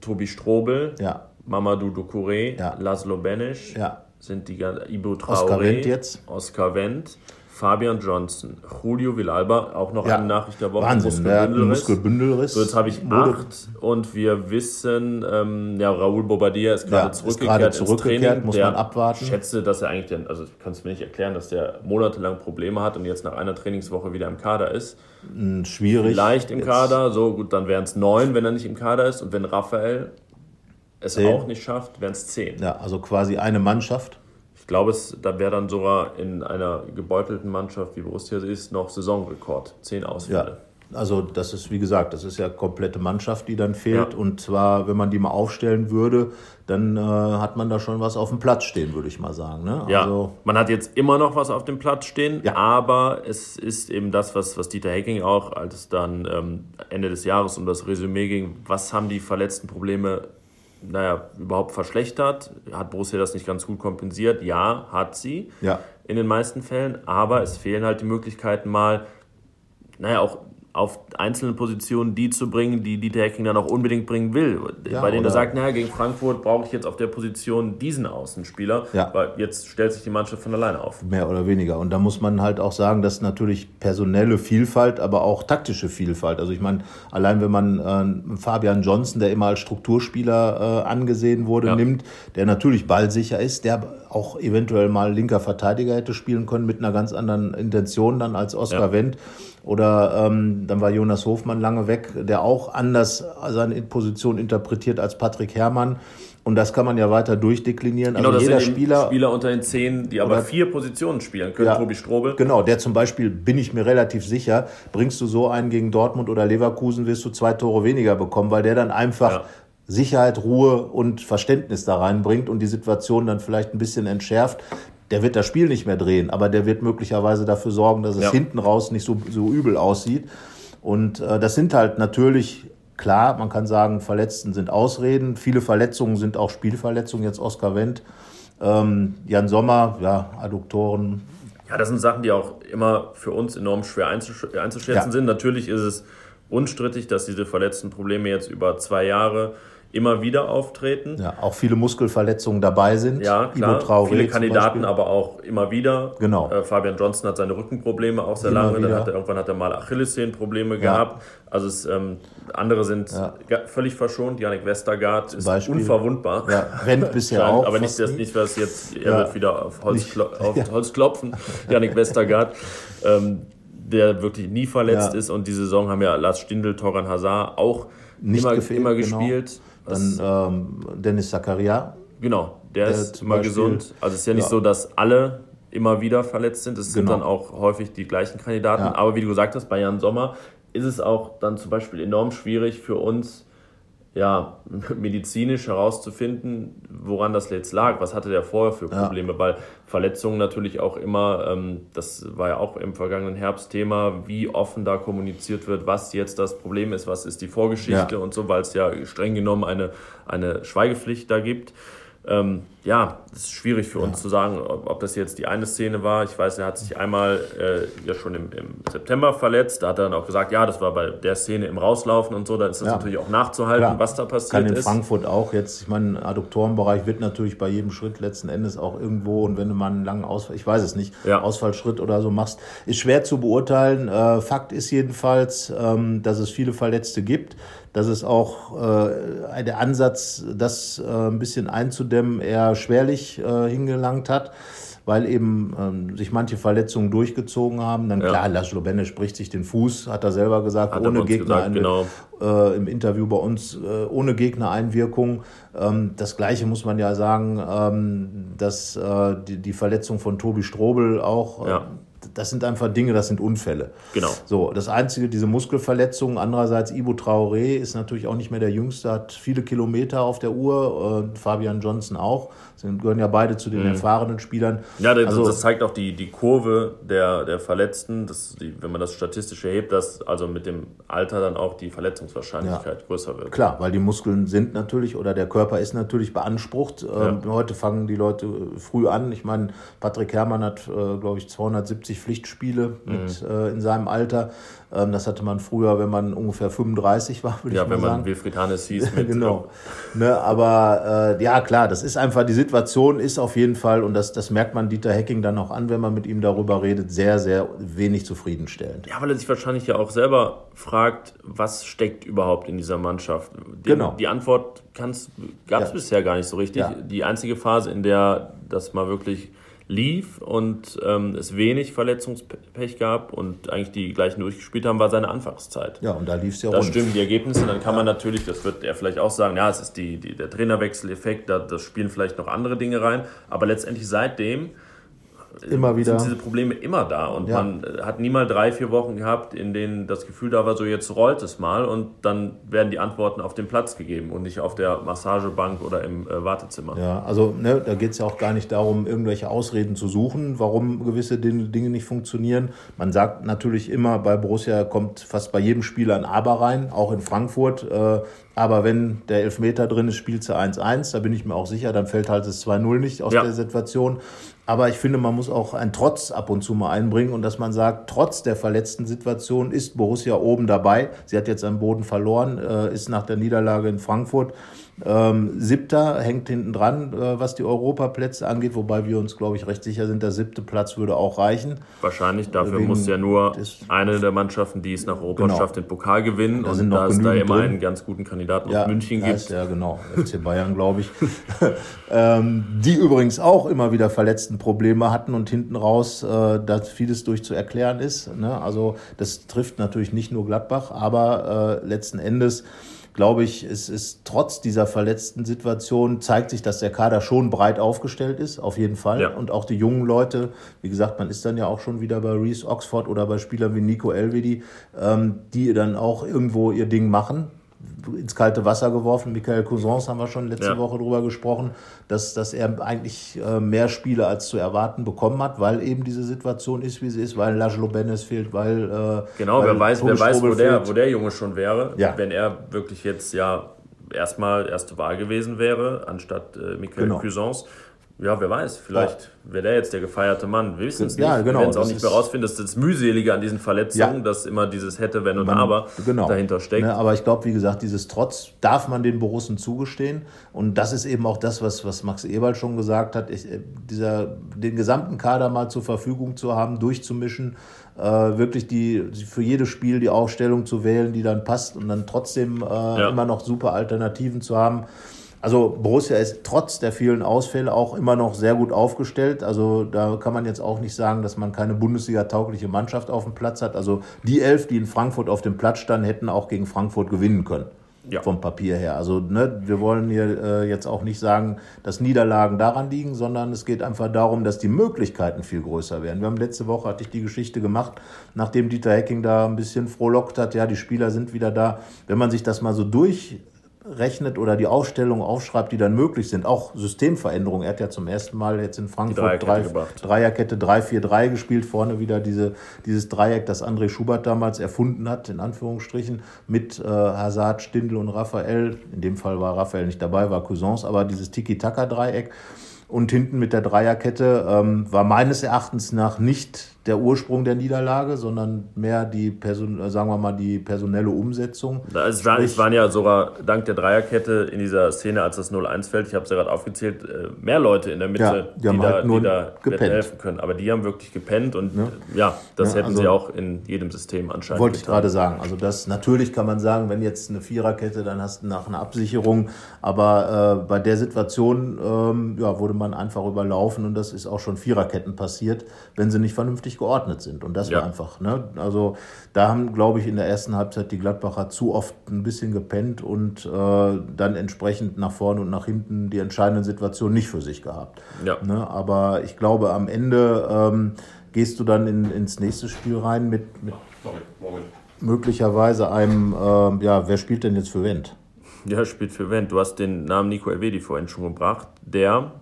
Tobi Strobel, ja. Mamadou Doucouré, ja. Laszlo Benesch, ja. sind die Ibo Traoré, Oscar Wendt jetzt. Oscar Wendt. Fabian Johnson, Julio Villalba, auch noch ja. eine Nachricht der Woche. Wahnsinn, Muskelbündelriss. Muskelbündelriss. So, jetzt habe ich Mode. acht und wir wissen, ähm, ja, Raúl Bobadilla ist gerade ja, zurückgekehrt, ist zurückgekehrt Training. muss man abwarten. Ich schätze, dass er eigentlich, den, also ich kann es mir nicht erklären, dass der monatelang Probleme hat und jetzt nach einer Trainingswoche wieder im Kader ist. Hm, schwierig. Vielleicht im jetzt. Kader, so gut, dann wären es neun, wenn er nicht im Kader ist und wenn Raphael es zehn. auch nicht schafft, wären es zehn. Ja, also quasi eine Mannschaft. Ich glaube, es, da wäre dann sogar in einer gebeutelten Mannschaft, wie Borussia ist, noch Saisonrekord. Zehn Ausfälle. Ja, also das ist, wie gesagt, das ist ja komplette Mannschaft, die dann fehlt. Ja. Und zwar, wenn man die mal aufstellen würde, dann äh, hat man da schon was auf dem Platz stehen, würde ich mal sagen. Ne? Ja, also, man hat jetzt immer noch was auf dem Platz stehen, ja. aber es ist eben das, was, was Dieter Hecking auch, als es dann ähm, Ende des Jahres um das Resümee ging, was haben die verletzten Probleme naja, überhaupt verschlechtert. Hat Borussia das nicht ganz gut kompensiert? Ja, hat sie. Ja. In den meisten Fällen. Aber es fehlen halt die Möglichkeiten mal, naja, auch auf einzelne Positionen die zu bringen, die Dieter Hecking dann auch unbedingt bringen will. Ja, Bei denen er sagt, naja, gegen Frankfurt brauche ich jetzt auf der Position diesen Außenspieler, ja. weil jetzt stellt sich die Mannschaft von alleine auf. Mehr oder weniger. Und da muss man halt auch sagen, dass natürlich personelle Vielfalt, aber auch taktische Vielfalt. Also ich meine, allein wenn man äh, Fabian Johnson, der immer als Strukturspieler äh, angesehen wurde, ja. nimmt, der natürlich ballsicher ist, der auch eventuell mal linker Verteidiger hätte spielen können mit einer ganz anderen Intention dann als Oskar. Wendt. Oder ähm, dann war Jonas Hofmann lange weg, der auch anders seine Position interpretiert als Patrick Herrmann. Und das kann man ja weiter durchdeklinieren. Genau, also das jeder sind Spieler, Spieler unter den zehn, die aber oder, vier Positionen spielen können. Ja, Tobi Strobel. Genau, der zum Beispiel, bin ich mir relativ sicher, bringst du so einen gegen Dortmund oder Leverkusen, wirst du zwei Tore weniger bekommen, weil der dann einfach ja. Sicherheit, Ruhe und Verständnis da reinbringt und die Situation dann vielleicht ein bisschen entschärft der wird das Spiel nicht mehr drehen, aber der wird möglicherweise dafür sorgen, dass es ja. hinten raus nicht so, so übel aussieht. Und äh, das sind halt natürlich, klar, man kann sagen, Verletzten sind Ausreden. Viele Verletzungen sind auch Spielverletzungen, jetzt Oskar Wendt. Ähm, Jan Sommer, ja, Adduktoren. Ja, das sind Sachen, die auch immer für uns enorm schwer einzusch einzuschätzen ja. sind. Natürlich ist es unstrittig, dass diese verletzten Probleme jetzt über zwei Jahre immer wieder auftreten. Ja, auch viele Muskelverletzungen dabei sind. Ja, klar. Traoré viele Kandidaten aber auch immer wieder. Genau. Äh, Fabian Johnson hat seine Rückenprobleme auch sehr immer lange. Dann hat er, irgendwann hat er mal Achillessehnenprobleme ja. gehabt. Also es, ähm, andere sind ja. völlig verschont. Janik Westergaard ist Beispiel. unverwundbar. Ja, rennt bisher auch. Aber nicht, dass nicht was jetzt, er wird wieder auf Holz, klo auf Holz klopfen, Janik Westergaard. Ähm, der wirklich nie verletzt ist und die Saison haben ja Lars Stindl, Toran Hazard auch nicht immer, gefehlt, immer genau. gespielt. Genau. Dann ähm, Dennis Zakaria. Genau, der, der ist immer Beispiel, gesund. Also es ist ja nicht ja. so, dass alle immer wieder verletzt sind. Es genau. sind dann auch häufig die gleichen Kandidaten. Ja. Aber wie du gesagt hast, bei Jan Sommer ist es auch dann zum Beispiel enorm schwierig für uns, ja, medizinisch herauszufinden, woran das jetzt lag. Was hatte der vorher für Probleme? Ja. Weil Verletzungen natürlich auch immer, ähm, das war ja auch im vergangenen Herbst Thema, wie offen da kommuniziert wird, was jetzt das Problem ist, was ist die Vorgeschichte ja. und so, weil es ja streng genommen eine, eine Schweigepflicht da gibt. Ähm, ja, es ist schwierig für uns ja. zu sagen, ob, ob, das jetzt die eine Szene war. Ich weiß, er hat sich einmal äh, ja schon im, im, September verletzt. Da hat er dann auch gesagt, ja, das war bei der Szene im Rauslaufen und so. Da ist das ja. natürlich auch nachzuhalten, Klar. was da passiert Kann in ist. Frankfurt auch jetzt. Ich meine, Adduktorenbereich wird natürlich bei jedem Schritt letzten Endes auch irgendwo und wenn du mal einen langen Ausfall, ich weiß es nicht, ja. Ausfallschritt oder so machst, ist schwer zu beurteilen. Äh, Fakt ist jedenfalls, ähm, dass es viele Verletzte gibt dass es auch äh, der Ansatz, das äh, ein bisschen einzudämmen, eher schwerlich äh, hingelangt hat, weil eben ähm, sich manche Verletzungen durchgezogen haben. Dann ja. klar, Laszlo Benne spricht sich den Fuß, hat er selber gesagt, hat ohne Gegner gesagt, genau. äh, im Interview bei uns, äh, ohne Gegnereinwirkung. Ähm, das Gleiche muss man ja sagen, ähm, dass äh, die, die Verletzung von Tobi Strobel auch äh, ja das sind einfach Dinge, das sind Unfälle. Genau. So, das Einzige, diese Muskelverletzungen. Andererseits, Ibo Traoré ist natürlich auch nicht mehr der Jüngste, hat viele Kilometer auf der Uhr, äh, Fabian Johnson auch. Sie gehören ja beide zu den mhm. erfahrenen Spielern. Ja, das, also, das zeigt auch die, die Kurve der, der Verletzten, dass die, wenn man das statistisch erhebt, dass also mit dem Alter dann auch die Verletzungswahrscheinlichkeit ja. größer wird. Klar, weil die Muskeln sind natürlich oder der Körper ist natürlich beansprucht. Ja. Ähm, heute fangen die Leute früh an. Ich meine, Patrick Herrmann hat, äh, glaube ich, 270 Pflichtspiele mhm. mit, äh, in seinem Alter. Ähm, das hatte man früher, wenn man ungefähr 35 war, würde ja, ich mal sagen. Ja, wenn man Wilfried Hannes hieß. Mit genau. Ne, aber äh, ja, klar, das ist einfach, die Situation ist auf jeden Fall, und das, das merkt man Dieter Hecking dann auch an, wenn man mit ihm darüber redet, sehr, sehr wenig zufriedenstellend. Ja, weil er sich wahrscheinlich ja auch selber fragt, was steckt überhaupt in dieser Mannschaft? Die, genau. Die Antwort gab es ja. bisher gar nicht so richtig. Ja. Die einzige Phase, in der das mal wirklich lief und ähm, es wenig Verletzungspech gab und eigentlich die gleichen durchgespielt haben, war seine Anfangszeit. Ja, und da lief es ja Da rund. stimmen die Ergebnisse, dann kann man natürlich, das wird er vielleicht auch sagen, ja, es ist die, die, der Trainerwechseleffekt, da das spielen vielleicht noch andere Dinge rein, aber letztendlich seitdem immer wieder. sind diese Probleme immer da. Und ja. man äh, hat nie mal drei, vier Wochen gehabt, in denen das Gefühl da war, so jetzt rollt es mal und dann werden die Antworten auf den Platz gegeben und nicht auf der Massagebank oder im äh, Wartezimmer. Ja, also ne, da geht es ja auch gar nicht darum, irgendwelche Ausreden zu suchen, warum gewisse Dinge nicht funktionieren. Man sagt natürlich immer, bei Borussia kommt fast bei jedem Spieler ein Aber rein, auch in Frankfurt. Äh, aber wenn der Elfmeter drin ist, spielt sie 1-1, da bin ich mir auch sicher, dann fällt halt das 2-0 nicht aus ja. der Situation. Aber ich finde, man muss auch einen Trotz ab und zu mal einbringen und dass man sagt, trotz der verletzten Situation ist Borussia oben dabei. Sie hat jetzt am Boden verloren, äh, ist nach der Niederlage in Frankfurt ähm, Siebter hängt hinten dran, äh, was die Europaplätze angeht, wobei wir uns, glaube ich, recht sicher sind, der siebte Platz würde auch reichen. Wahrscheinlich, dafür Wegen muss ja nur eine der Mannschaften, die es nach Europa genau. schafft, den Pokal gewinnen. Da und da es da immer drin. einen ganz guten Kandidaten ja, aus München gibt. ja, genau, FC Bayern, glaube ich. ähm, die übrigens auch immer wieder verletzten Probleme hatten und hinten raus, äh, dass vieles durch zu erklären ist. Ne? Also das trifft natürlich nicht nur Gladbach, aber äh, letzten Endes glaube ich, es ist trotz dieser verletzten Situation zeigt sich, dass der Kader schon breit aufgestellt ist, auf jeden Fall. Ja. Und auch die jungen Leute, wie gesagt, man ist dann ja auch schon wieder bei Reese Oxford oder bei Spielern wie Nico Elvedi, ähm, die dann auch irgendwo ihr Ding machen ins kalte Wasser geworfen. Michael Cousins haben wir schon letzte ja. Woche drüber gesprochen, dass, dass er eigentlich äh, mehr Spiele als zu erwarten bekommen hat, weil eben diese Situation ist, wie sie ist, weil Lajlo Benes fehlt, weil. Äh, genau, weil wer weiß, wer weiß wo, der, wo der Junge schon wäre, ja. wenn er wirklich jetzt ja erstmal erste Wahl gewesen wäre, anstatt äh, Michael genau. Cousins. Ja, wer weiß, vielleicht ja. wäre der jetzt der gefeierte Mann. Wir wissen es nicht. Ja, genau. Wir werden es auch nicht mehr rausfinden. Das ist das Mühselige an diesen Verletzungen, ja. dass immer dieses hätte, wenn und man, aber genau. dahinter steckt. Ne, aber ich glaube, wie gesagt, dieses Trotz darf man den Borussen zugestehen. Und das ist eben auch das, was, was Max Eberl schon gesagt hat. Ich, äh, dieser, den gesamten Kader mal zur Verfügung zu haben, durchzumischen, äh, wirklich die, für jedes Spiel die Aufstellung zu wählen, die dann passt und dann trotzdem äh, immer noch super Alternativen zu haben. Also Borussia ist trotz der vielen Ausfälle auch immer noch sehr gut aufgestellt. Also da kann man jetzt auch nicht sagen, dass man keine Bundesliga-taugliche Mannschaft auf dem Platz hat. Also die elf, die in Frankfurt auf dem Platz standen, hätten auch gegen Frankfurt gewinnen können. Ja. Vom Papier her. Also ne, wir wollen hier äh, jetzt auch nicht sagen, dass Niederlagen daran liegen, sondern es geht einfach darum, dass die Möglichkeiten viel größer werden. Wir haben letzte Woche, hatte ich die Geschichte gemacht, nachdem Dieter Hecking da ein bisschen frohlockt hat, ja, die Spieler sind wieder da. Wenn man sich das mal so durch rechnet oder die Aufstellungen aufschreibt, die dann möglich sind. Auch Systemveränderungen. Er hat ja zum ersten Mal jetzt in Frankfurt Dreierkette, Dreierkette 3-4-3 gespielt. Vorne wieder diese, dieses Dreieck, das André Schubert damals erfunden hat, in Anführungsstrichen, mit äh, Hazard, Stindl und Raphael. In dem Fall war Raphael nicht dabei, war Cousins, aber dieses Tiki-Taka-Dreieck. Und hinten mit der Dreierkette ähm, war meines Erachtens nach nicht der Ursprung der Niederlage, sondern mehr die, Person, äh, sagen wir mal, die personelle Umsetzung. Es, war, es waren ja sogar dank der Dreierkette in dieser Szene, als das 0-1 fällt, ich habe es ja gerade aufgezählt, äh, mehr Leute in der Mitte, ja, die, die, da, halt die da helfen können. Aber die haben wirklich gepennt und ja, ja das ja, hätten also, sie auch in jedem System anscheinend. Wollte ich gerade sagen. Also das natürlich kann man sagen, wenn jetzt eine Viererkette, dann hast du nach einer Absicherung. Aber äh, bei der Situation ähm, ja, wurde man einfach überlaufen und das ist auch schon Viererketten passiert, wenn sie nicht vernünftig vernünftig geordnet sind. Und das ja. war einfach, ne? Also da haben, glaube ich, in der ersten Halbzeit die Gladbacher zu oft ein bisschen gepennt und äh, dann entsprechend nach vorne und nach hinten die entscheidenden Situationen nicht für sich gehabt. Ja. Ne? Aber ich glaube, am Ende ähm, gehst du dann in, ins nächste Spiel rein mit, mit möglicherweise einem, äh, ja, wer spielt denn jetzt für Wendt? Ja, spielt für Wendt. Du hast den Namen Nico Elvedi vorhin schon gebracht, der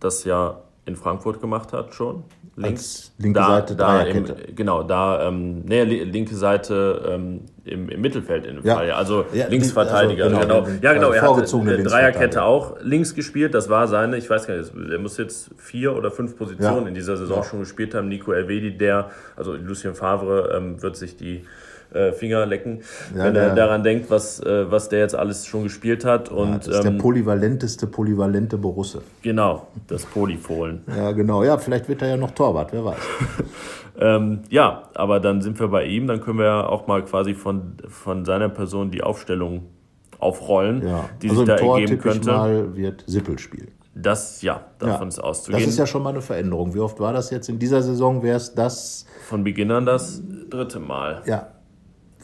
das ja in Frankfurt gemacht hat schon. Links. Linke da, Seite da im, Genau, da, ähm, nee, li- linke Seite ähm, im, im Mittelfeld in dem Ja. Fall. Also Ja, Linksverteidiger. also genau, genau, Ja, genau. Er hat eine Dreierkette auch links gespielt. Das war seine, ich weiß gar nicht, er muss jetzt vier oder fünf Positionen Ja. in dieser Saison Ja. schon gespielt haben. Nico Elvedi, der, also Lucien Favre, ähm, wird sich die äh, Finger lecken, Ja, wenn er daran denkt, was, äh, was der jetzt alles schon gespielt hat. Und Das ist der ähm, polyvalenteste, polyvalente Borusse. genau, das Polyfohlen. Ja, genau. Ja, vielleicht wird er ja noch Torwart, wer weiß. Ähm, ja, aber dann sind wir bei ihm, dann können wir auch mal quasi von, von seiner Person die Aufstellung aufrollen, Ja. die also sich da Tor ergeben könnte. mal, wird Sippel spielen. Das, ja, davon Ja. ist auszugehen. Das ist ja schon mal eine Veränderung. Wie oft war das jetzt? In dieser Saison wäre es das, Von Beginn an das dritte Mal. ja,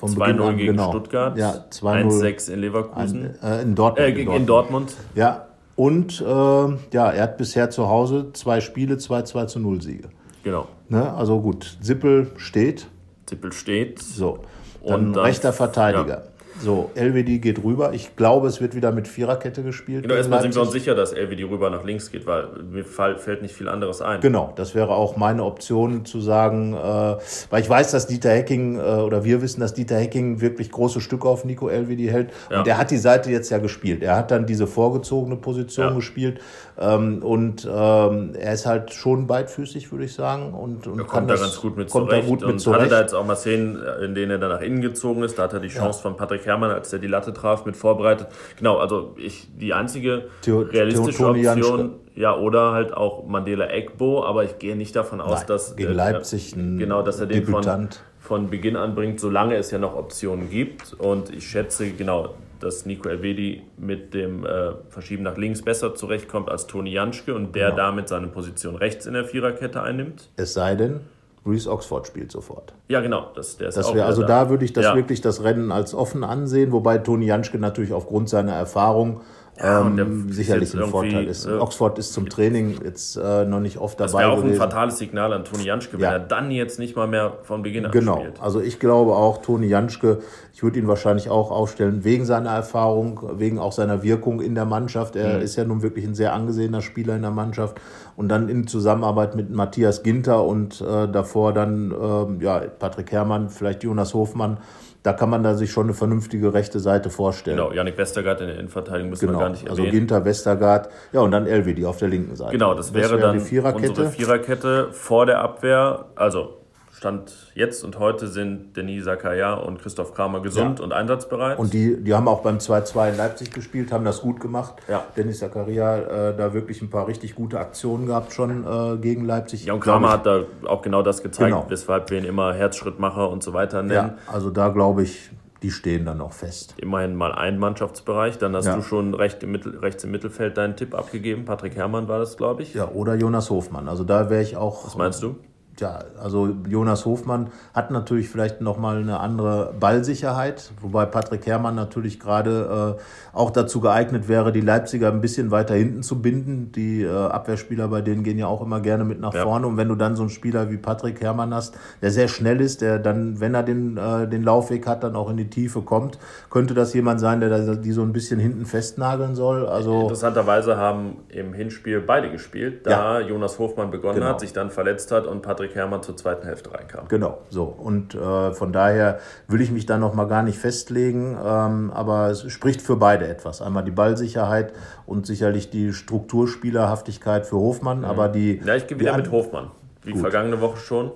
vom Beginn 2-0 an, gegen genau. Stuttgart, Ja, 2-0 1-6 in Leverkusen, äh, in Dortmund. äh, gegen- in Dortmund. Ja, und äh, ja, er hat bisher zu Hause zwei Spiele, zwei 2 zu 0 Siege. Genau. Ne? Also gut, Sippel steht, Zippel steht. so. Dann, Und dann- rechter Verteidiger. So, Elvedi geht rüber. Ich glaube, es wird wieder mit Viererkette gespielt. Genau, erstmal sind wir uns sicher, dass LWD rüber nach links geht, weil mir fällt nicht viel anderes ein. Genau, das wäre auch meine Option zu sagen, äh, weil ich weiß, dass Dieter Hecking äh, oder wir wissen, dass Dieter Hecking wirklich große Stücke auf Nico Elvedi hält. Ja. Und er hat die Seite jetzt ja gespielt. Er hat dann diese vorgezogene Position Ja. gespielt ähm, und ähm, er ist halt schon beidfüßig, würde ich sagen. Und, und Er kommt da das- ganz gut mit kommt zurecht. Da gut mit und hatte zurecht. da jetzt auch mal Szenen, in denen er dann nach innen gezogen ist. Da hat er die Chance von Patrick Herrmann, als er die Latte traf, mit vorbereitet. Genau, also ich, die einzige Theo- realistische Toni Option, Janschke. ja, oder halt auch Mandela Egbo, aber ich gehe nicht davon aus, Nein, dass gegen äh, Leipzig ein genau, dass er den von, Debütant. von Beginn an bringt, solange es ja noch Optionen gibt. Und ich schätze genau, dass Nico Elvedi mit dem äh, Verschieben nach links besser zurechtkommt als Toni Janschke und der damit seine Position rechts in der Viererkette einnimmt. Es sei denn, Reese Oxford spielt sofort. Ja, genau. Das, der ist Das wieder also da würde ich das Ja. wirklich das Rennen als offen ansehen, wobei Toni Janschke natürlich aufgrund seiner Erfahrung ähm, ist sicherlich ein Vorteil ist. äh, Oxford ist zum Training jetzt äh, noch nicht oft Das dabei wäre auch ein gewesen. fatales Signal an Toni Janschke, wenn Ja. er dann jetzt nicht mal mehr von Beginn an Genau, spielt. also ich glaube auch, Toni Janschke, ich würde ihn wahrscheinlich auch aufstellen, wegen seiner Erfahrung, wegen auch seiner Wirkung in der Mannschaft. Er Mhm. ist ja nun wirklich ein sehr angesehener Spieler in der Mannschaft. Und dann in Zusammenarbeit mit Matthias Ginter und äh, davor dann ähm, ja, Patrick Herrmann, vielleicht Jonas Hofmann, da kann man da sich schon eine vernünftige rechte Seite vorstellen. Genau, Janik Westergaard in der Innenverteidigung müssen Genau, wir gar nicht also erwähnen. Ginter, Westergaard, ja und dann Elvedi auf der linken Seite. Genau, das wäre, dann die Viererkette. unsere Viererkette vor der Abwehr. Also Stand jetzt und heute sind Denis Zakaria und Christoph Kramer gesund Ja. und einsatzbereit. Und die, die haben auch beim 2-2 in Leipzig gespielt, haben das gut gemacht. Ja. Dennis Zakaria äh, da wirklich ein paar richtig gute Aktionen gehabt schon äh, gegen Leipzig. ja, und Kramer ich, hat da auch genau das gezeigt, Genau. weshalb wir ihn immer Herzschrittmacher und so weiter nennen. Ja, also da glaube ich, die stehen dann noch fest. Immerhin mal ein Mannschaftsbereich. Dann hast Ja. du schon recht im Mittel, rechts im Mittelfeld deinen Tipp abgegeben. Patrick Herrmann war das, glaube ich. Ja, oder Jonas Hofmann. Also da wäre ich auch. Was meinst du? Ja, also Jonas Hofmann hat natürlich vielleicht nochmal eine andere Ballsicherheit, wobei Patrick Herrmann natürlich gerade äh, auch dazu geeignet wäre, die Leipziger ein bisschen weiter hinten zu binden. Die äh, Abwehrspieler bei denen gehen ja auch immer gerne mit nach Ja. vorne. Und wenn du dann so einen Spieler wie Patrick Herrmann hast, der sehr schnell ist, der dann, wenn er den, äh, den Laufweg hat, dann auch in die Tiefe kommt, könnte das jemand sein, der die so ein bisschen hinten festnageln soll. Also Interessanterweise haben im Hinspiel beide gespielt, da Jonas Hofmann begonnen Genau. hat, sich dann verletzt hat und Patrick Herrmann zur zweiten Hälfte reinkam. Genau, so. Und äh, von daher will ich mich da noch mal gar nicht festlegen, ähm, aber es spricht für beide etwas. Einmal die Ballsicherheit und sicherlich die Strukturspielerhaftigkeit für Hofmann, aber die... Ja, ich gehe wieder mit Hofmann. Wie vergangene Woche schon.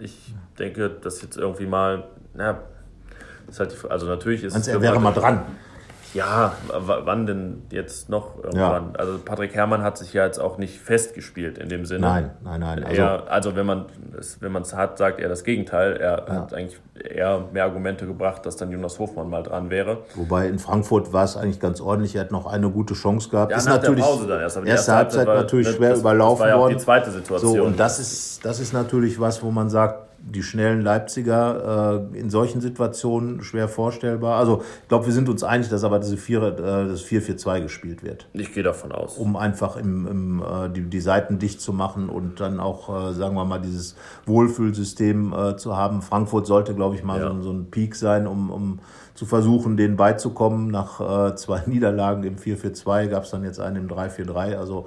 Ich denke, dass jetzt irgendwie mal, na, ist halt die, also natürlich ist es er wäre mal dran. Ja, wann denn jetzt noch irgendwann? Also Patrick Herrmann hat sich ja jetzt auch nicht festgespielt in dem Sinne. Nein, nein, nein. Also, Er, also wenn man es wenn hat, sagt er das Gegenteil. Er hat eigentlich eher mehr Argumente gebracht, dass dann Jonas Hofmann mal dran wäre. Wobei in Frankfurt war es eigentlich ganz ordentlich. Er hat noch eine gute Chance gehabt. Ja, ist nach natürlich der Pause dann erst. Aber die erste Halbzeit war- natürlich schwer das, überlaufen Das war ja auch worden. die zweite Situation. So, und das ist, das ist natürlich was, wo man sagt, die schnellen Leipziger äh, in solchen Situationen schwer vorstellbar. Also ich glaube, wir sind uns einig, dass aber diese 4, äh, das 4-4-2 gespielt wird. Ich gehe davon aus. Um einfach im, im, äh, die, die Seiten dicht zu machen und dann auch, äh, sagen wir mal, dieses Wohlfühlsystem äh, zu haben. Frankfurt sollte, glaube ich, mal ja. so, so, ein Peak sein, um, um zu versuchen, denen beizukommen. Nach äh, zwei Niederlagen im 4-4-2 gab es dann jetzt einen im 3-4-3. Also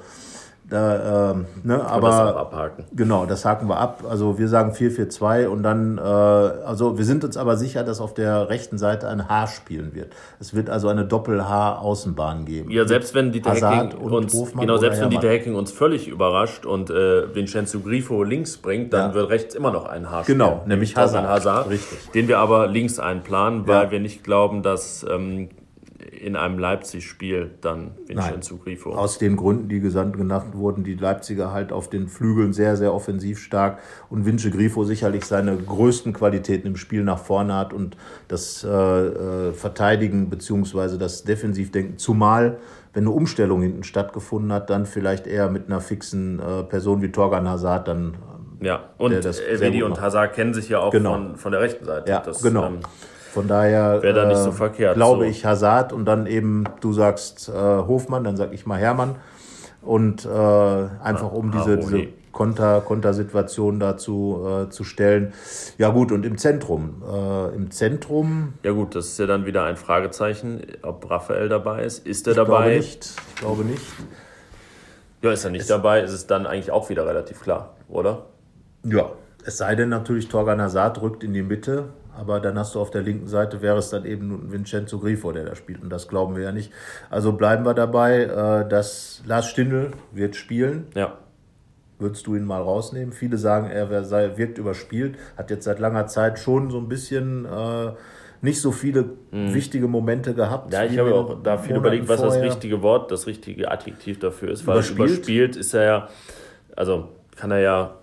da, äh, ne, aber das abhaken. genau, das haken wir ab. Also wir sagen 4-4-2 und dann, äh, also wir sind uns aber sicher, dass auf der rechten Seite ein H spielen wird. Es wird also eine Doppel-H-Außenbahn geben. Ja, selbst wenn Dieter Hacking uns, Hofmann genau, selbst wenn Dieter Hacking uns völlig überrascht und äh, Vincenzo Grifo links bringt, dann ja. wird rechts immer noch ein H spielen. Genau, nämlich Hazard. Hazard Richtig. Den wir aber links einplanen, weil ja. wir nicht glauben, dass ähm, in einem Leipzig-Spiel dann Vincenzo Grifo. Aus den Gründen, die gesandt genannt wurden, die Leipziger halt auf den Flügeln sehr, sehr offensiv stark und Vince Grifo sicherlich seine größten Qualitäten im Spiel nach vorne hat und das äh, äh, Verteidigen bzw. das Defensivdenken, zumal wenn eine Umstellung hinten stattgefunden hat, dann vielleicht eher mit einer fixen äh, Person wie Torgan Hazard dann. Ja, und Elvedi und Hazard kennen sich ja auch genau. von, von der rechten Seite. Ja, das, genau. Ähm, von daher wäre da nicht so äh, verkehrt. Glaube so. ich Hazard und dann eben, du sagst äh, Hofmann, dann sag ich mal Hermann. Und äh, einfach um diese, diese Konter, Kontersituation dazu äh, zu stellen. Ja gut, und im Zentrum. Äh, Im Zentrum. Ja gut, das ist ja dann wieder ein Fragezeichen, ob Raphael dabei ist. Ist er ich dabei? Glaube nicht. Ich glaube nicht. Ja, ist er nicht es dabei, ist es dann eigentlich auch wieder relativ klar, oder? Ja, es sei denn natürlich, Torgan Hazard rückt in die Mitte aber dann hast du auf der linken Seite, wäre es dann eben Vincenzo Grifo, der da spielt. Und das glauben wir ja nicht. Also bleiben wir dabei, äh, dass Lars Stindl wird spielen. Ja. Würdest du ihn mal rausnehmen? Viele sagen, er sei, wirkt überspielt, hat jetzt seit langer Zeit schon so ein bisschen äh, nicht so viele mhm. wichtige Momente gehabt. Ja, ich habe auch da viel überlegt, was das richtige Wort, das richtige Adjektiv dafür ist. Weil überspielt, überspielt ist er ja, also kann er ja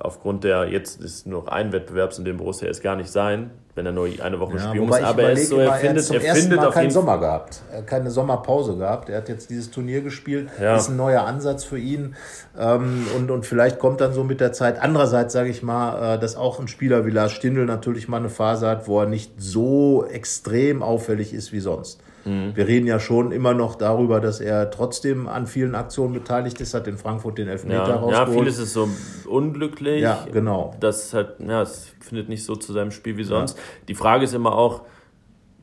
aufgrund der, jetzt ist nur noch ein Wettbewerbs, in dem Borussia es gar nicht sein, wenn er nur eine Woche ja, spielen muss. Aber er ist so, er findet, er, er findet Mal keinen Sommer gehabt, keine Sommerpause gehabt. Er hat jetzt dieses Turnier gespielt, ja. ist ein neuer Ansatz für ihn ähm, und, und vielleicht kommt dann so mit der Zeit. Andererseits sage ich mal, äh, dass auch ein Spieler wie Lars Stindl natürlich mal eine Phase hat, wo er nicht so extrem auffällig ist wie sonst. Mhm. Wir reden ja schon immer noch darüber, dass er trotzdem an vielen Aktionen beteiligt ist, hat in Frankfurt den Elfmeter ja, rausgeholt. Ja, vieles ist so unglücklich. Ja, genau. Das, hat, ja, es findet nicht so zu seinem Spiel wie sonst. Ja. Die Frage ist immer auch,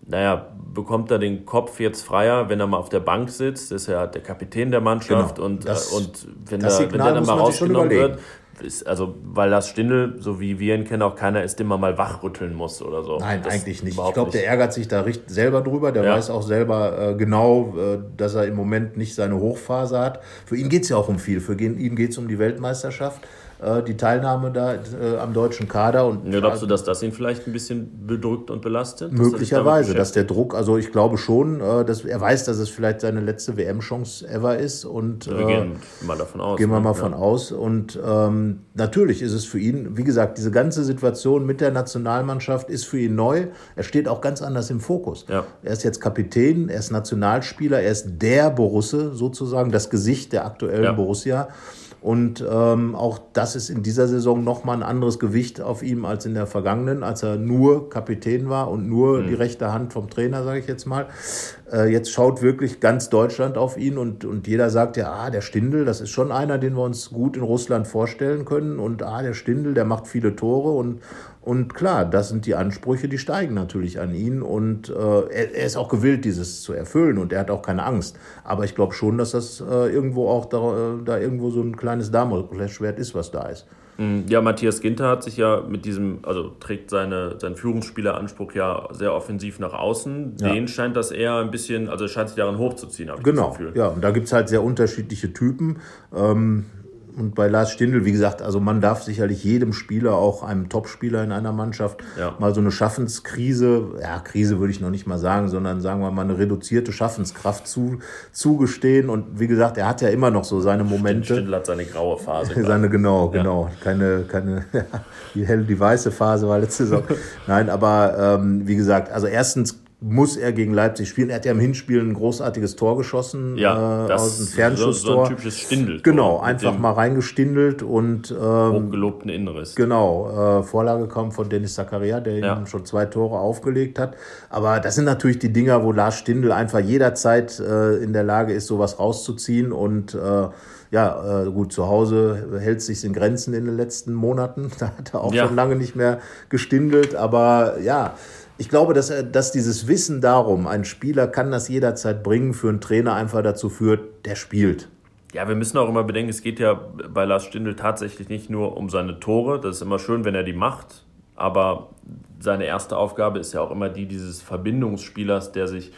naja, bekommt er den Kopf jetzt freier, wenn er mal auf der Bank sitzt? Das ist ja der Kapitän der Mannschaft genau. und, das, und wenn, der, wenn der dann mal rausgenommen wird, ist, also weil Lars Stindl, so wie wir ihn kennen, auch keiner ist, den man mal wachrütteln muss oder so. Nein, das eigentlich nicht. Ich glaube, der ärgert sich da selber drüber. Der ja. weiß auch selber äh, genau, äh, dass er im Moment nicht seine Hochphase hat. Für ihn geht es ja auch um viel. Für ihn geht es um die Weltmeisterschaft. Äh, die Teilnahme da äh, am deutschen Kader. Und, ja, glaubst du, dass das ihn vielleicht ein bisschen bedrückt und belastet? Möglicherweise, dass der Druck, also ich glaube schon, äh, dass er weiß, dass es vielleicht seine letzte WM-Chance ever ist. Und, wir gehen mal davon aus. Gehen wir ne? mal ja. von aus. Und ähm, natürlich ist es für ihn, wie gesagt, diese ganze Situation mit der Nationalmannschaft ist für ihn neu. Er steht auch ganz anders im Fokus. Ja. Er ist jetzt Kapitän, er ist Nationalspieler, er ist der Borusse sozusagen, das Gesicht der aktuellen ja. Borussia. Und ähm, auch das ist in dieser Saison nochmal ein anderes Gewicht auf ihm als in der vergangenen, als er nur Kapitän war und nur mhm. die rechte Hand vom Trainer, sage ich jetzt mal. Äh, jetzt schaut wirklich ganz Deutschland auf ihn und, und jeder sagt ja, ah, der Stindel, das ist schon einer, den wir uns gut in Russland vorstellen können. Und ah, der Stindel, der macht viele Tore und, und klar, das sind die Ansprüche, die steigen natürlich an ihn und äh, er, er, ist auch gewillt, dieses zu erfüllen und er hat auch keine Angst. Aber ich glaube schon, dass das äh, irgendwo auch da, äh, da irgendwo so ein kleines Damoklesschwert ist, was da ist. Mm, ja, Matthias Ginter hat sich ja mit diesem, also trägt seine, seinen Führungsspieleranspruch ja sehr offensiv nach außen. Ja. Den scheint das eher ein bisschen, also scheint sich daran hochzuziehen, habe ich genau. das Gefühl. Ja, und da gibt es halt sehr unterschiedliche Typen. Ähm, und bei Lars Stindl, wie gesagt, also man darf sicherlich jedem Spieler, auch einem Topspieler in einer Mannschaft, ja. mal so eine Schaffenskrise, ja, Krise würde ich noch nicht mal sagen, sondern sagen wir mal eine reduzierte Schaffenskraft zu, zugestehen. Und wie gesagt, er hat ja immer noch so seine Momente. Stindl hat seine graue Phase. seine, genau, ja. genau. Keine, keine, die helle, die weiße Phase war letzte Saison. Nein, aber ähm, wie gesagt, also erstens muss er gegen Leipzig spielen. Er hat ja im Hinspiel ein großartiges Tor geschossen Ja, äh, das aus dem so, Fernschusstor. so ein typisches Stindel. Genau, einfach mal reingestindelt und ähm, hochgelobten Inneres. Genau, äh, Vorlage kam von Dennis Zakaria, der Ja. ihm schon zwei Tore aufgelegt hat. Aber das sind natürlich die Dinger, wo Lars Stindl einfach jederzeit äh, in der Lage ist, sowas rauszuziehen. Und äh, ja, äh, gut, zu Hause hält sich in Grenzen in den letzten Monaten. Da hat er auch Ja. schon lange nicht mehr gestindelt. Aber ja, ich glaube, dass, dass dieses Wissen darum, ein Spieler kann das jederzeit bringen, für einen Trainer einfach dazu führt, der spielt. Ja, wir müssen auch immer bedenken, es geht ja bei Lars Stindl tatsächlich nicht nur um seine Tore. Das ist immer schön, wenn er die macht. Aber seine erste Aufgabe ist ja auch immer die dieses Verbindungsspielers, der sich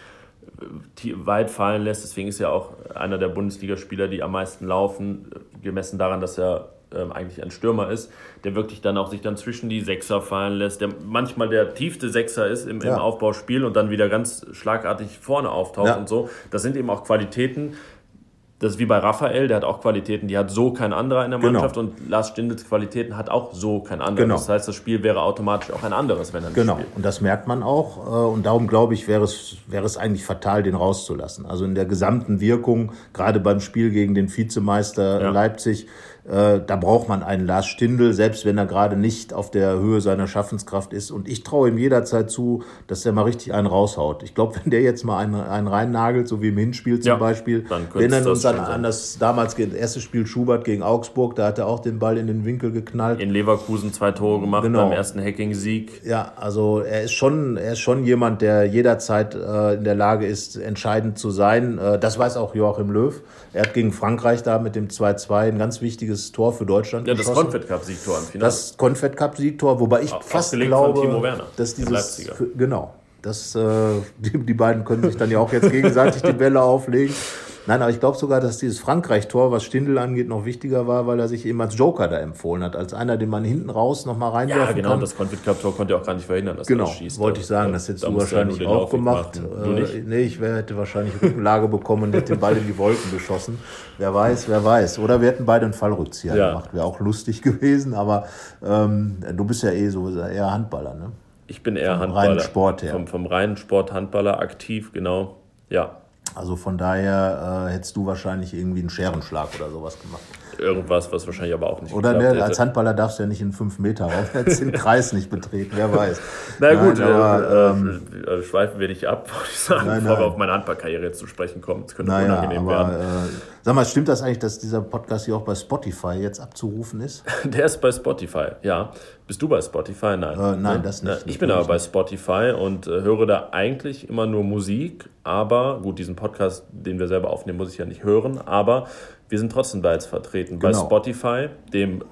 äh, weit fallen lässt. Deswegen ist er auch einer der Bundesligaspieler, die am meisten laufen, äh, gemessen daran, dass er ähm, eigentlich ein Stürmer ist, der wirklich dann auch sich dann zwischen die Sechser fallen lässt, der manchmal der tiefste Sechser ist im, im Ja. Aufbauspiel und dann wieder ganz schlagartig vorne auftaucht Ja. und so. Das sind eben auch Qualitäten, das ist wie bei Raphael, der hat auch Qualitäten, die hat so kein anderer in der Genau. Mannschaft und Lars Stindls Qualitäten hat auch so kein anderer. Genau. Das heißt, das Spiel wäre automatisch auch ein anderes, wenn er nicht Genau, spielt. und das merkt man auch. äh, Und darum glaube ich, wäre es, wäre es eigentlich fatal, den rauszulassen. Also in der gesamten Wirkung, gerade beim Spiel gegen den Vizemeister Ja. Leipzig, äh, da braucht man einen Lars Stindl, selbst wenn er gerade nicht auf der Höhe seiner Schaffenskraft ist. Und ich traue ihm jederzeit zu, dass der mal richtig einen raushaut. Ich glaube, wenn der jetzt mal einen, einen reinnagelt, so wie im Hinspiel zum Ja, Beispiel, wir erinnern das uns an, an das damals erste Spiel Schubert gegen Augsburg, da hat er auch den Ball in den Winkel geknallt. In Leverkusen zwei Tore gemacht Genau. beim ersten Hacking-Sieg. Ja, also er ist schon, er ist schon jemand, der jederzeit äh, in der Lage ist, entscheidend zu sein. Äh, das weiß auch Joachim Löw. Er hat gegen Frankreich da mit dem 2-2 ein ganz wichtiges Tor für Deutschland Ja, das geschossen. Confed Cup-Siegtor im Finale. Das Confed Cup Siegtor, wobei ich Au- fast von glaube, Timo Werner, dass dieses Leipziger. für, genau, das äh, die, die beiden können sich dann ja auch jetzt gegenseitig die Bälle auflegen. Nein, aber ich glaube sogar, dass dieses Frankreich-Tor, was Stindl angeht, noch wichtiger war, weil er sich eben als Joker da empfohlen hat, als einer, den man hinten raus noch mal reinwerfen ja, genau, kann. das Confed Cup-Tor konnte er auch gar nicht verhindern, dass Genau, er das schießt. wollte ich sagen, Da- das hättest da du wahrscheinlich auch Laufweg gemacht. machen. Du Äh, nicht? nee, ich wär, hätte wahrscheinlich Rückenlage bekommen und hätte den Ball in die Wolken geschossen. Wer weiß, wer weiß. Oder wir hätten beide einen Fallrückzieher Ja. gemacht. Wäre auch lustig gewesen, aber ähm, du bist ja eh so eher Handballer, ne? Ich bin eher Vom Handballer. reinen Sport her. Vom, vom reinen Sport Handballer aktiv, genau. Ja, Also von daher äh, hättest du wahrscheinlich irgendwie einen Scherenschlag oder sowas gemacht. Irgendwas, was wahrscheinlich aber auch nicht Oder geklappt ne, als Handballer darfst du ja nicht in fünf Meter rauf, hättest den Kreis nicht betreten, wer weiß. Na gut, Nein, aber, äh, ähm, äh, schweifen wir nicht ab, würde ich sagen, Nein, bevor wir nein. auf meine Handballkarriere jetzt zu sprechen kommen. Das könnte Naja, unangenehm aber werden. äh, sag mal, stimmt das eigentlich, dass dieser Podcast hier auch bei Spotify jetzt abzurufen ist? Der ist bei Spotify, ja. Bist du bei Spotify? Nein. Äh, nein, Ne? das nicht. Ich bin aber bei Spotify und äh, höre da eigentlich immer nur Musik, aber gut, diesen Podcast, den wir selber aufnehmen, muss ich ja nicht hören, aber wir sind trotzdem da jetzt vertreten bei Genau. Spotify, dem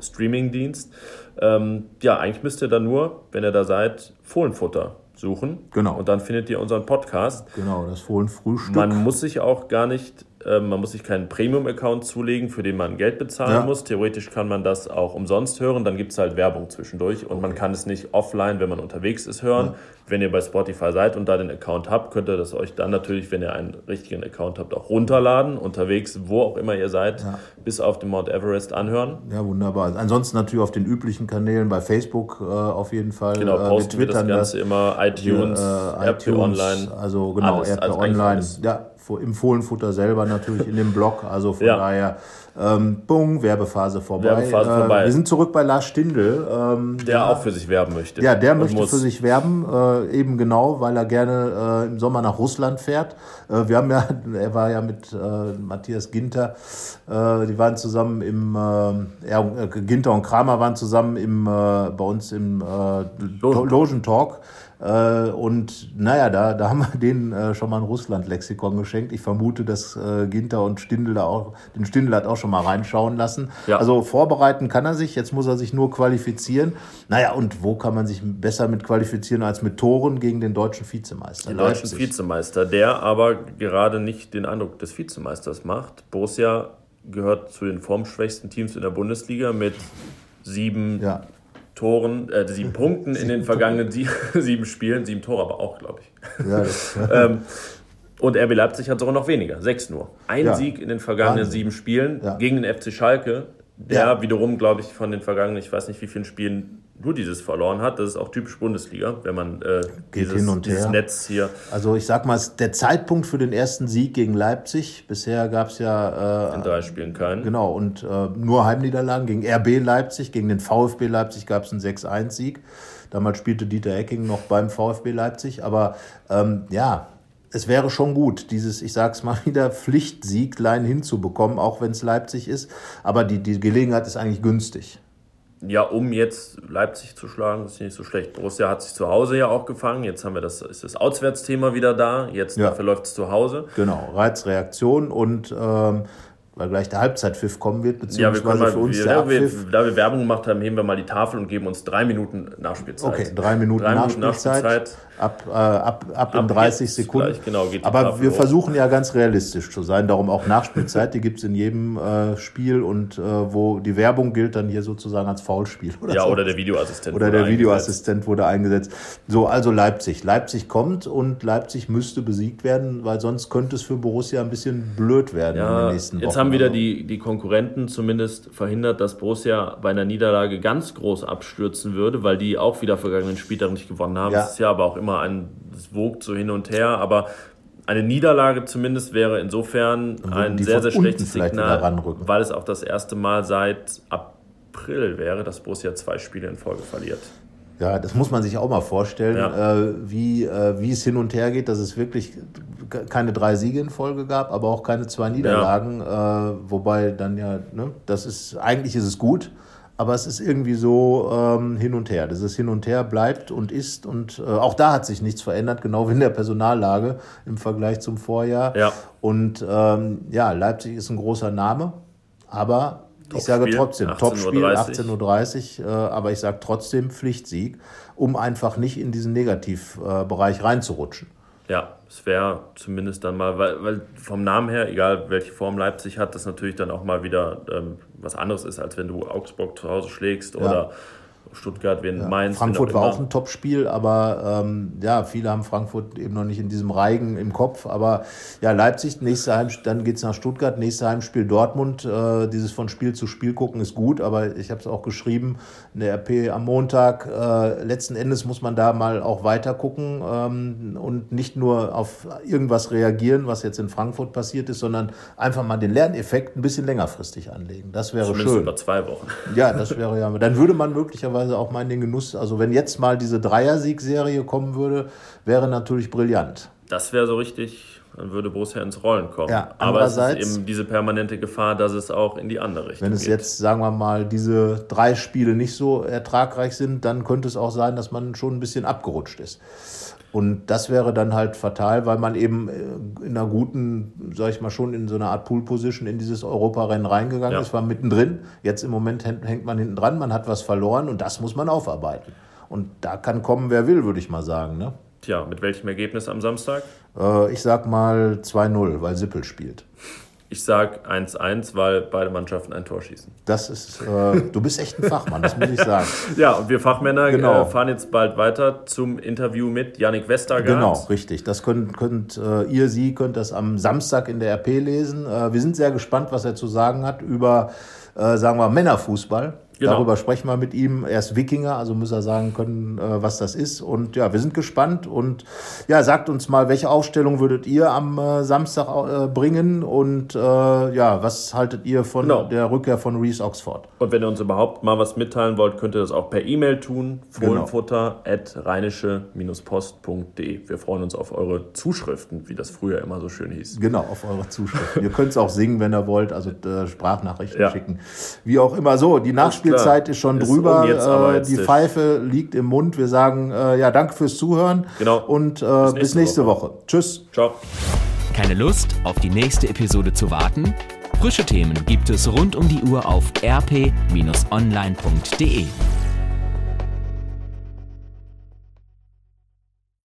Streamingdienst. Ähm, ja, eigentlich müsst ihr da nur, wenn ihr da seid, Fohlenfutter suchen. Genau. Und dann findet ihr unseren Podcast. Genau, das Fohlenfrühstück. Man muss sich auch gar nicht, äh, man muss sich keinen Premium-Account zulegen, für den man Geld bezahlen Ja. muss. Theoretisch kann man das auch umsonst hören, dann gibt es halt Werbung zwischendurch und man kann es nicht offline, wenn man unterwegs ist, hören. Wenn ihr bei Spotify seid und da den Account habt, könnt ihr das euch dann natürlich, wenn ihr einen richtigen Account habt, auch runterladen, unterwegs, wo auch immer ihr seid, bis auf den Mount Everest anhören. Ja, wunderbar. Ansonsten natürlich auf den üblichen Kanälen, bei Facebook äh, auf jeden Fall. Genau, äh, posten wir das Ganze immer, iTunes, äh, RP Online. Also genau, Alles, RP also Online. Ja, im Fohlenfutter selber natürlich in dem Blog. Also von Ja. daher, ähm, Bung, Werbephase vorbei. Werbephase äh, vorbei. Wir sind zurück bei Lars Stindl. Ähm, Der auch für sich werben möchte. Ja, der möchte muss. für sich werben, äh, eben genau, weil er gerne äh, im Sommer nach Russland fährt. Äh, wir haben ja, er war ja mit äh, Matthias Ginter, äh, die waren zusammen im, ja, Ginter und Kramer waren zusammen im, bei uns im Logen- Logentalk. Äh, und naja, da, da haben wir denen äh, schon mal ein Russland-Lexikon geschenkt. Ich vermute, dass äh, Ginter und Stindl da auch, den Stindl hat auch schon mal reinschauen lassen. Ja. Also vorbereiten kann er sich, jetzt muss er sich nur qualifizieren. Naja, und wo kann man sich besser mit qualifizieren als mit Toren gegen den deutschen Vizemeister? Den deutschen Leipzig. Vizemeister, der aber gerade nicht den Eindruck des Vizemeisters macht. Borussia gehört zu den formschwächsten Teams in der Bundesliga mit sieben Ja. Toren, äh, sieben Punkten in den vergangenen sie sieben Spielen, sieben Tore aber auch, glaube ich. Ja, das, Ähm, und RB Leipzig hat sogar noch weniger, sechs nur. Ein Ja. Sieg in den vergangenen Wahnsinn. sieben Spielen gegen den FC Schalke, der Ja. wiederum, glaube ich, von den vergangenen, ich weiß nicht wie vielen Spielen, nur dieses verloren hat. Das ist auch typisch Bundesliga, wenn man äh, Geht dieses, hin und dieses. Netz hier. Also ich sag mal, der Zeitpunkt für den ersten Sieg gegen Leipzig, bisher gab es ja äh, In drei Spielen keinen. Genau, und äh, nur Heimniederlagen gegen RB Leipzig, gegen den VfB Leipzig gab es einen 6-1-Sieg. Damals spielte Dieter Ecking noch beim VfB Leipzig. Aber ähm, ja, es wäre schon gut, dieses, ich sag's mal wieder, Pflichtsieglein hinzubekommen, auch wenn es Leipzig ist. Aber die, die Gelegenheit ist eigentlich günstig. Ja, um jetzt Leipzig zu schlagen, ist nicht so schlecht. Borussia hat sich zu Hause ja auch gefangen. Jetzt haben wir das, ist das Auswärtsthema wieder da. Jetzt Ja. dafür läuft es zu Hause. Genau, Reizreaktion und ähm, weil gleich der Halbzeitpfiff kommen wird, Ja, wir beziehungsweise mal, für uns wir, der da, wir, da wir Werbung gemacht haben, heben wir mal die Tafel und geben uns drei Minuten Nachspielzeit. Okay, drei Minuten, Drei Minuten Nachspielzeit. Nachspielzeit. Ab, äh, ab, ab in Ab 30 jetzt Sekunden. gleich, genau, Aber Tafel wir hoch. versuchen ja ganz realistisch zu sein. Darum auch Nachspielzeit, die gibt es in jedem äh, Spiel und äh, wo die Werbung gilt dann hier sozusagen als Foulspiel. Oder Ja, so. oder der Videoassistent. Oder der. Videoassistent wurde eingesetzt. So, also Leipzig. Leipzig kommt und Leipzig müsste besiegt werden, weil sonst könnte es für Borussia ein bisschen blöd werden in den Ja, nächsten Wochen. Haben wieder die, die Konkurrenten zumindest verhindert, dass Borussia bei einer Niederlage ganz groß abstürzen würde, weil die auch wieder vergangenen Spieltag nicht gewonnen haben. Ja. Das ist ja aber auch immer ein, das wogt so hin und her, aber eine Niederlage zumindest wäre insofern ein sehr, sehr schlechtes Signal, weil es auch das erste Mal seit April wäre, dass Borussia zwei Spiele in Folge verliert. Ja, das muss man sich auch mal vorstellen, Ja. äh, wie, äh, wie es hin und her geht, dass es wirklich keine drei Siege in Folge gab, aber auch keine zwei Niederlagen. Äh, wobei dann ja, ne, das ist, eigentlich ist es gut, aber es ist irgendwie so ähm, hin und her. Dieses Hin und Her bleibt und ist und äh, auch da hat sich nichts verändert, genau wie in der Personallage im Vergleich zum Vorjahr. Ja. Und ähm, ja, Leipzig ist ein großer Name, aber ich sage trotzdem, 18:30 Topspiel, 18.30 Uhr, äh, aber ich sage trotzdem Pflichtsieg, um einfach nicht in diesen Negativbereich reinzurutschen. Ja, es wäre zumindest dann mal, weil, weil vom Namen her, egal welche Form Leipzig hat, das natürlich dann auch mal wieder ähm, was anderes ist, als wenn du Augsburg zu Hause schlägst oder Stuttgart, wen Mainz. Frankfurt war auch ein Topspiel, aber ähm, ja, viele haben Frankfurt eben noch nicht in diesem Reigen im Kopf. Aber ja, Leipzig, nächste Heim, dann geht es nach Stuttgart, nächste Heimspiel Dortmund. Äh, dieses von Spiel zu Spiel gucken ist gut, aber ich habe es auch geschrieben in der RP am Montag. Äh, letzten Endes muss man da mal auch weiter gucken ähm, und nicht nur auf irgendwas reagieren, was jetzt in Frankfurt passiert ist, sondern einfach mal den Lerneffekt ein bisschen längerfristig anlegen. Das wäre Zumindest schön. über zwei Wochen. Ja, das wäre ja. Dann würde man möglicherweise auch mal in den Genuss, also wenn jetzt mal diese Dreier-Sieg-Serie kommen würde, wäre natürlich brillant. Das wäre so richtig, dann würde Borussia ins Rollen kommen. Ja, Aber es ist eben diese permanente Gefahr, dass es auch in die andere Richtung Wenn es geht. jetzt, sagen wir mal, diese drei Spiele nicht so ertragreich sind, dann könnte es auch sein, dass man schon ein bisschen abgerutscht ist. Und das wäre dann halt fatal, weil man eben äh, in einer guten, sag ich mal, schon in so einer Art Pool-Position in dieses Europarennen reingegangen Ja. ist, war mittendrin. Jetzt im Moment hängt hängt man hinten dran, man hat was verloren und das muss man aufarbeiten. Und da kann kommen, wer will, würde ich mal sagen. Ne? Tja, mit welchem Ergebnis am Samstag? Äh, ich sag mal 2-0, weil Sippel spielt. Ich sag 1-1, weil beide Mannschaften ein Tor schießen. Das ist, äh, du bist echt ein Fachmann, das muss ich sagen. Ja, und wir Fachmänner Genau. äh, fahren jetzt bald weiter zum Interview mit Yannick Westergaard. Genau, richtig. Das könnt, könnt äh, ihr, Sie könnt das am Samstag in der RP lesen. Äh, wir sind sehr gespannt, was er zu sagen hat über, äh, sagen wir, Männerfußball. Genau. Darüber sprechen wir mit ihm. Er ist Wikinger, also muss er sagen können, äh, was das ist. Und ja, wir sind gespannt. Und ja, sagt uns mal, welche Aufstellung würdet ihr am äh, Samstag äh, bringen? Und äh, ja, was haltet ihr von Genau. der Rückkehr von Reese Oxford? Und wenn ihr uns überhaupt mal was mitteilen wollt, könnt ihr das auch per E-Mail tun. Genau. Fohlenfutter.rheinische-post.de. Wir freuen uns auf eure Zuschriften, wie das früher immer so schön hieß. Genau, auf eure Zuschrift. ihr könnt es auch singen, wenn ihr wollt, also äh, Sprachnachrichten Ja. schicken. Wie auch immer. So, die Nachspielzeit klar. ist schon Ist drüber. um jetzt äh, jetzt die Pfeife liegt im Mund. Wir sagen äh, ja, danke fürs Zuhören. Genau. Und äh, bis, nächste nächste Woche. Woche. Tschüss. Ciao. Keine Lust, auf die nächste Episode zu warten? Frische Themen gibt es rund um die Uhr auf rp-online.de.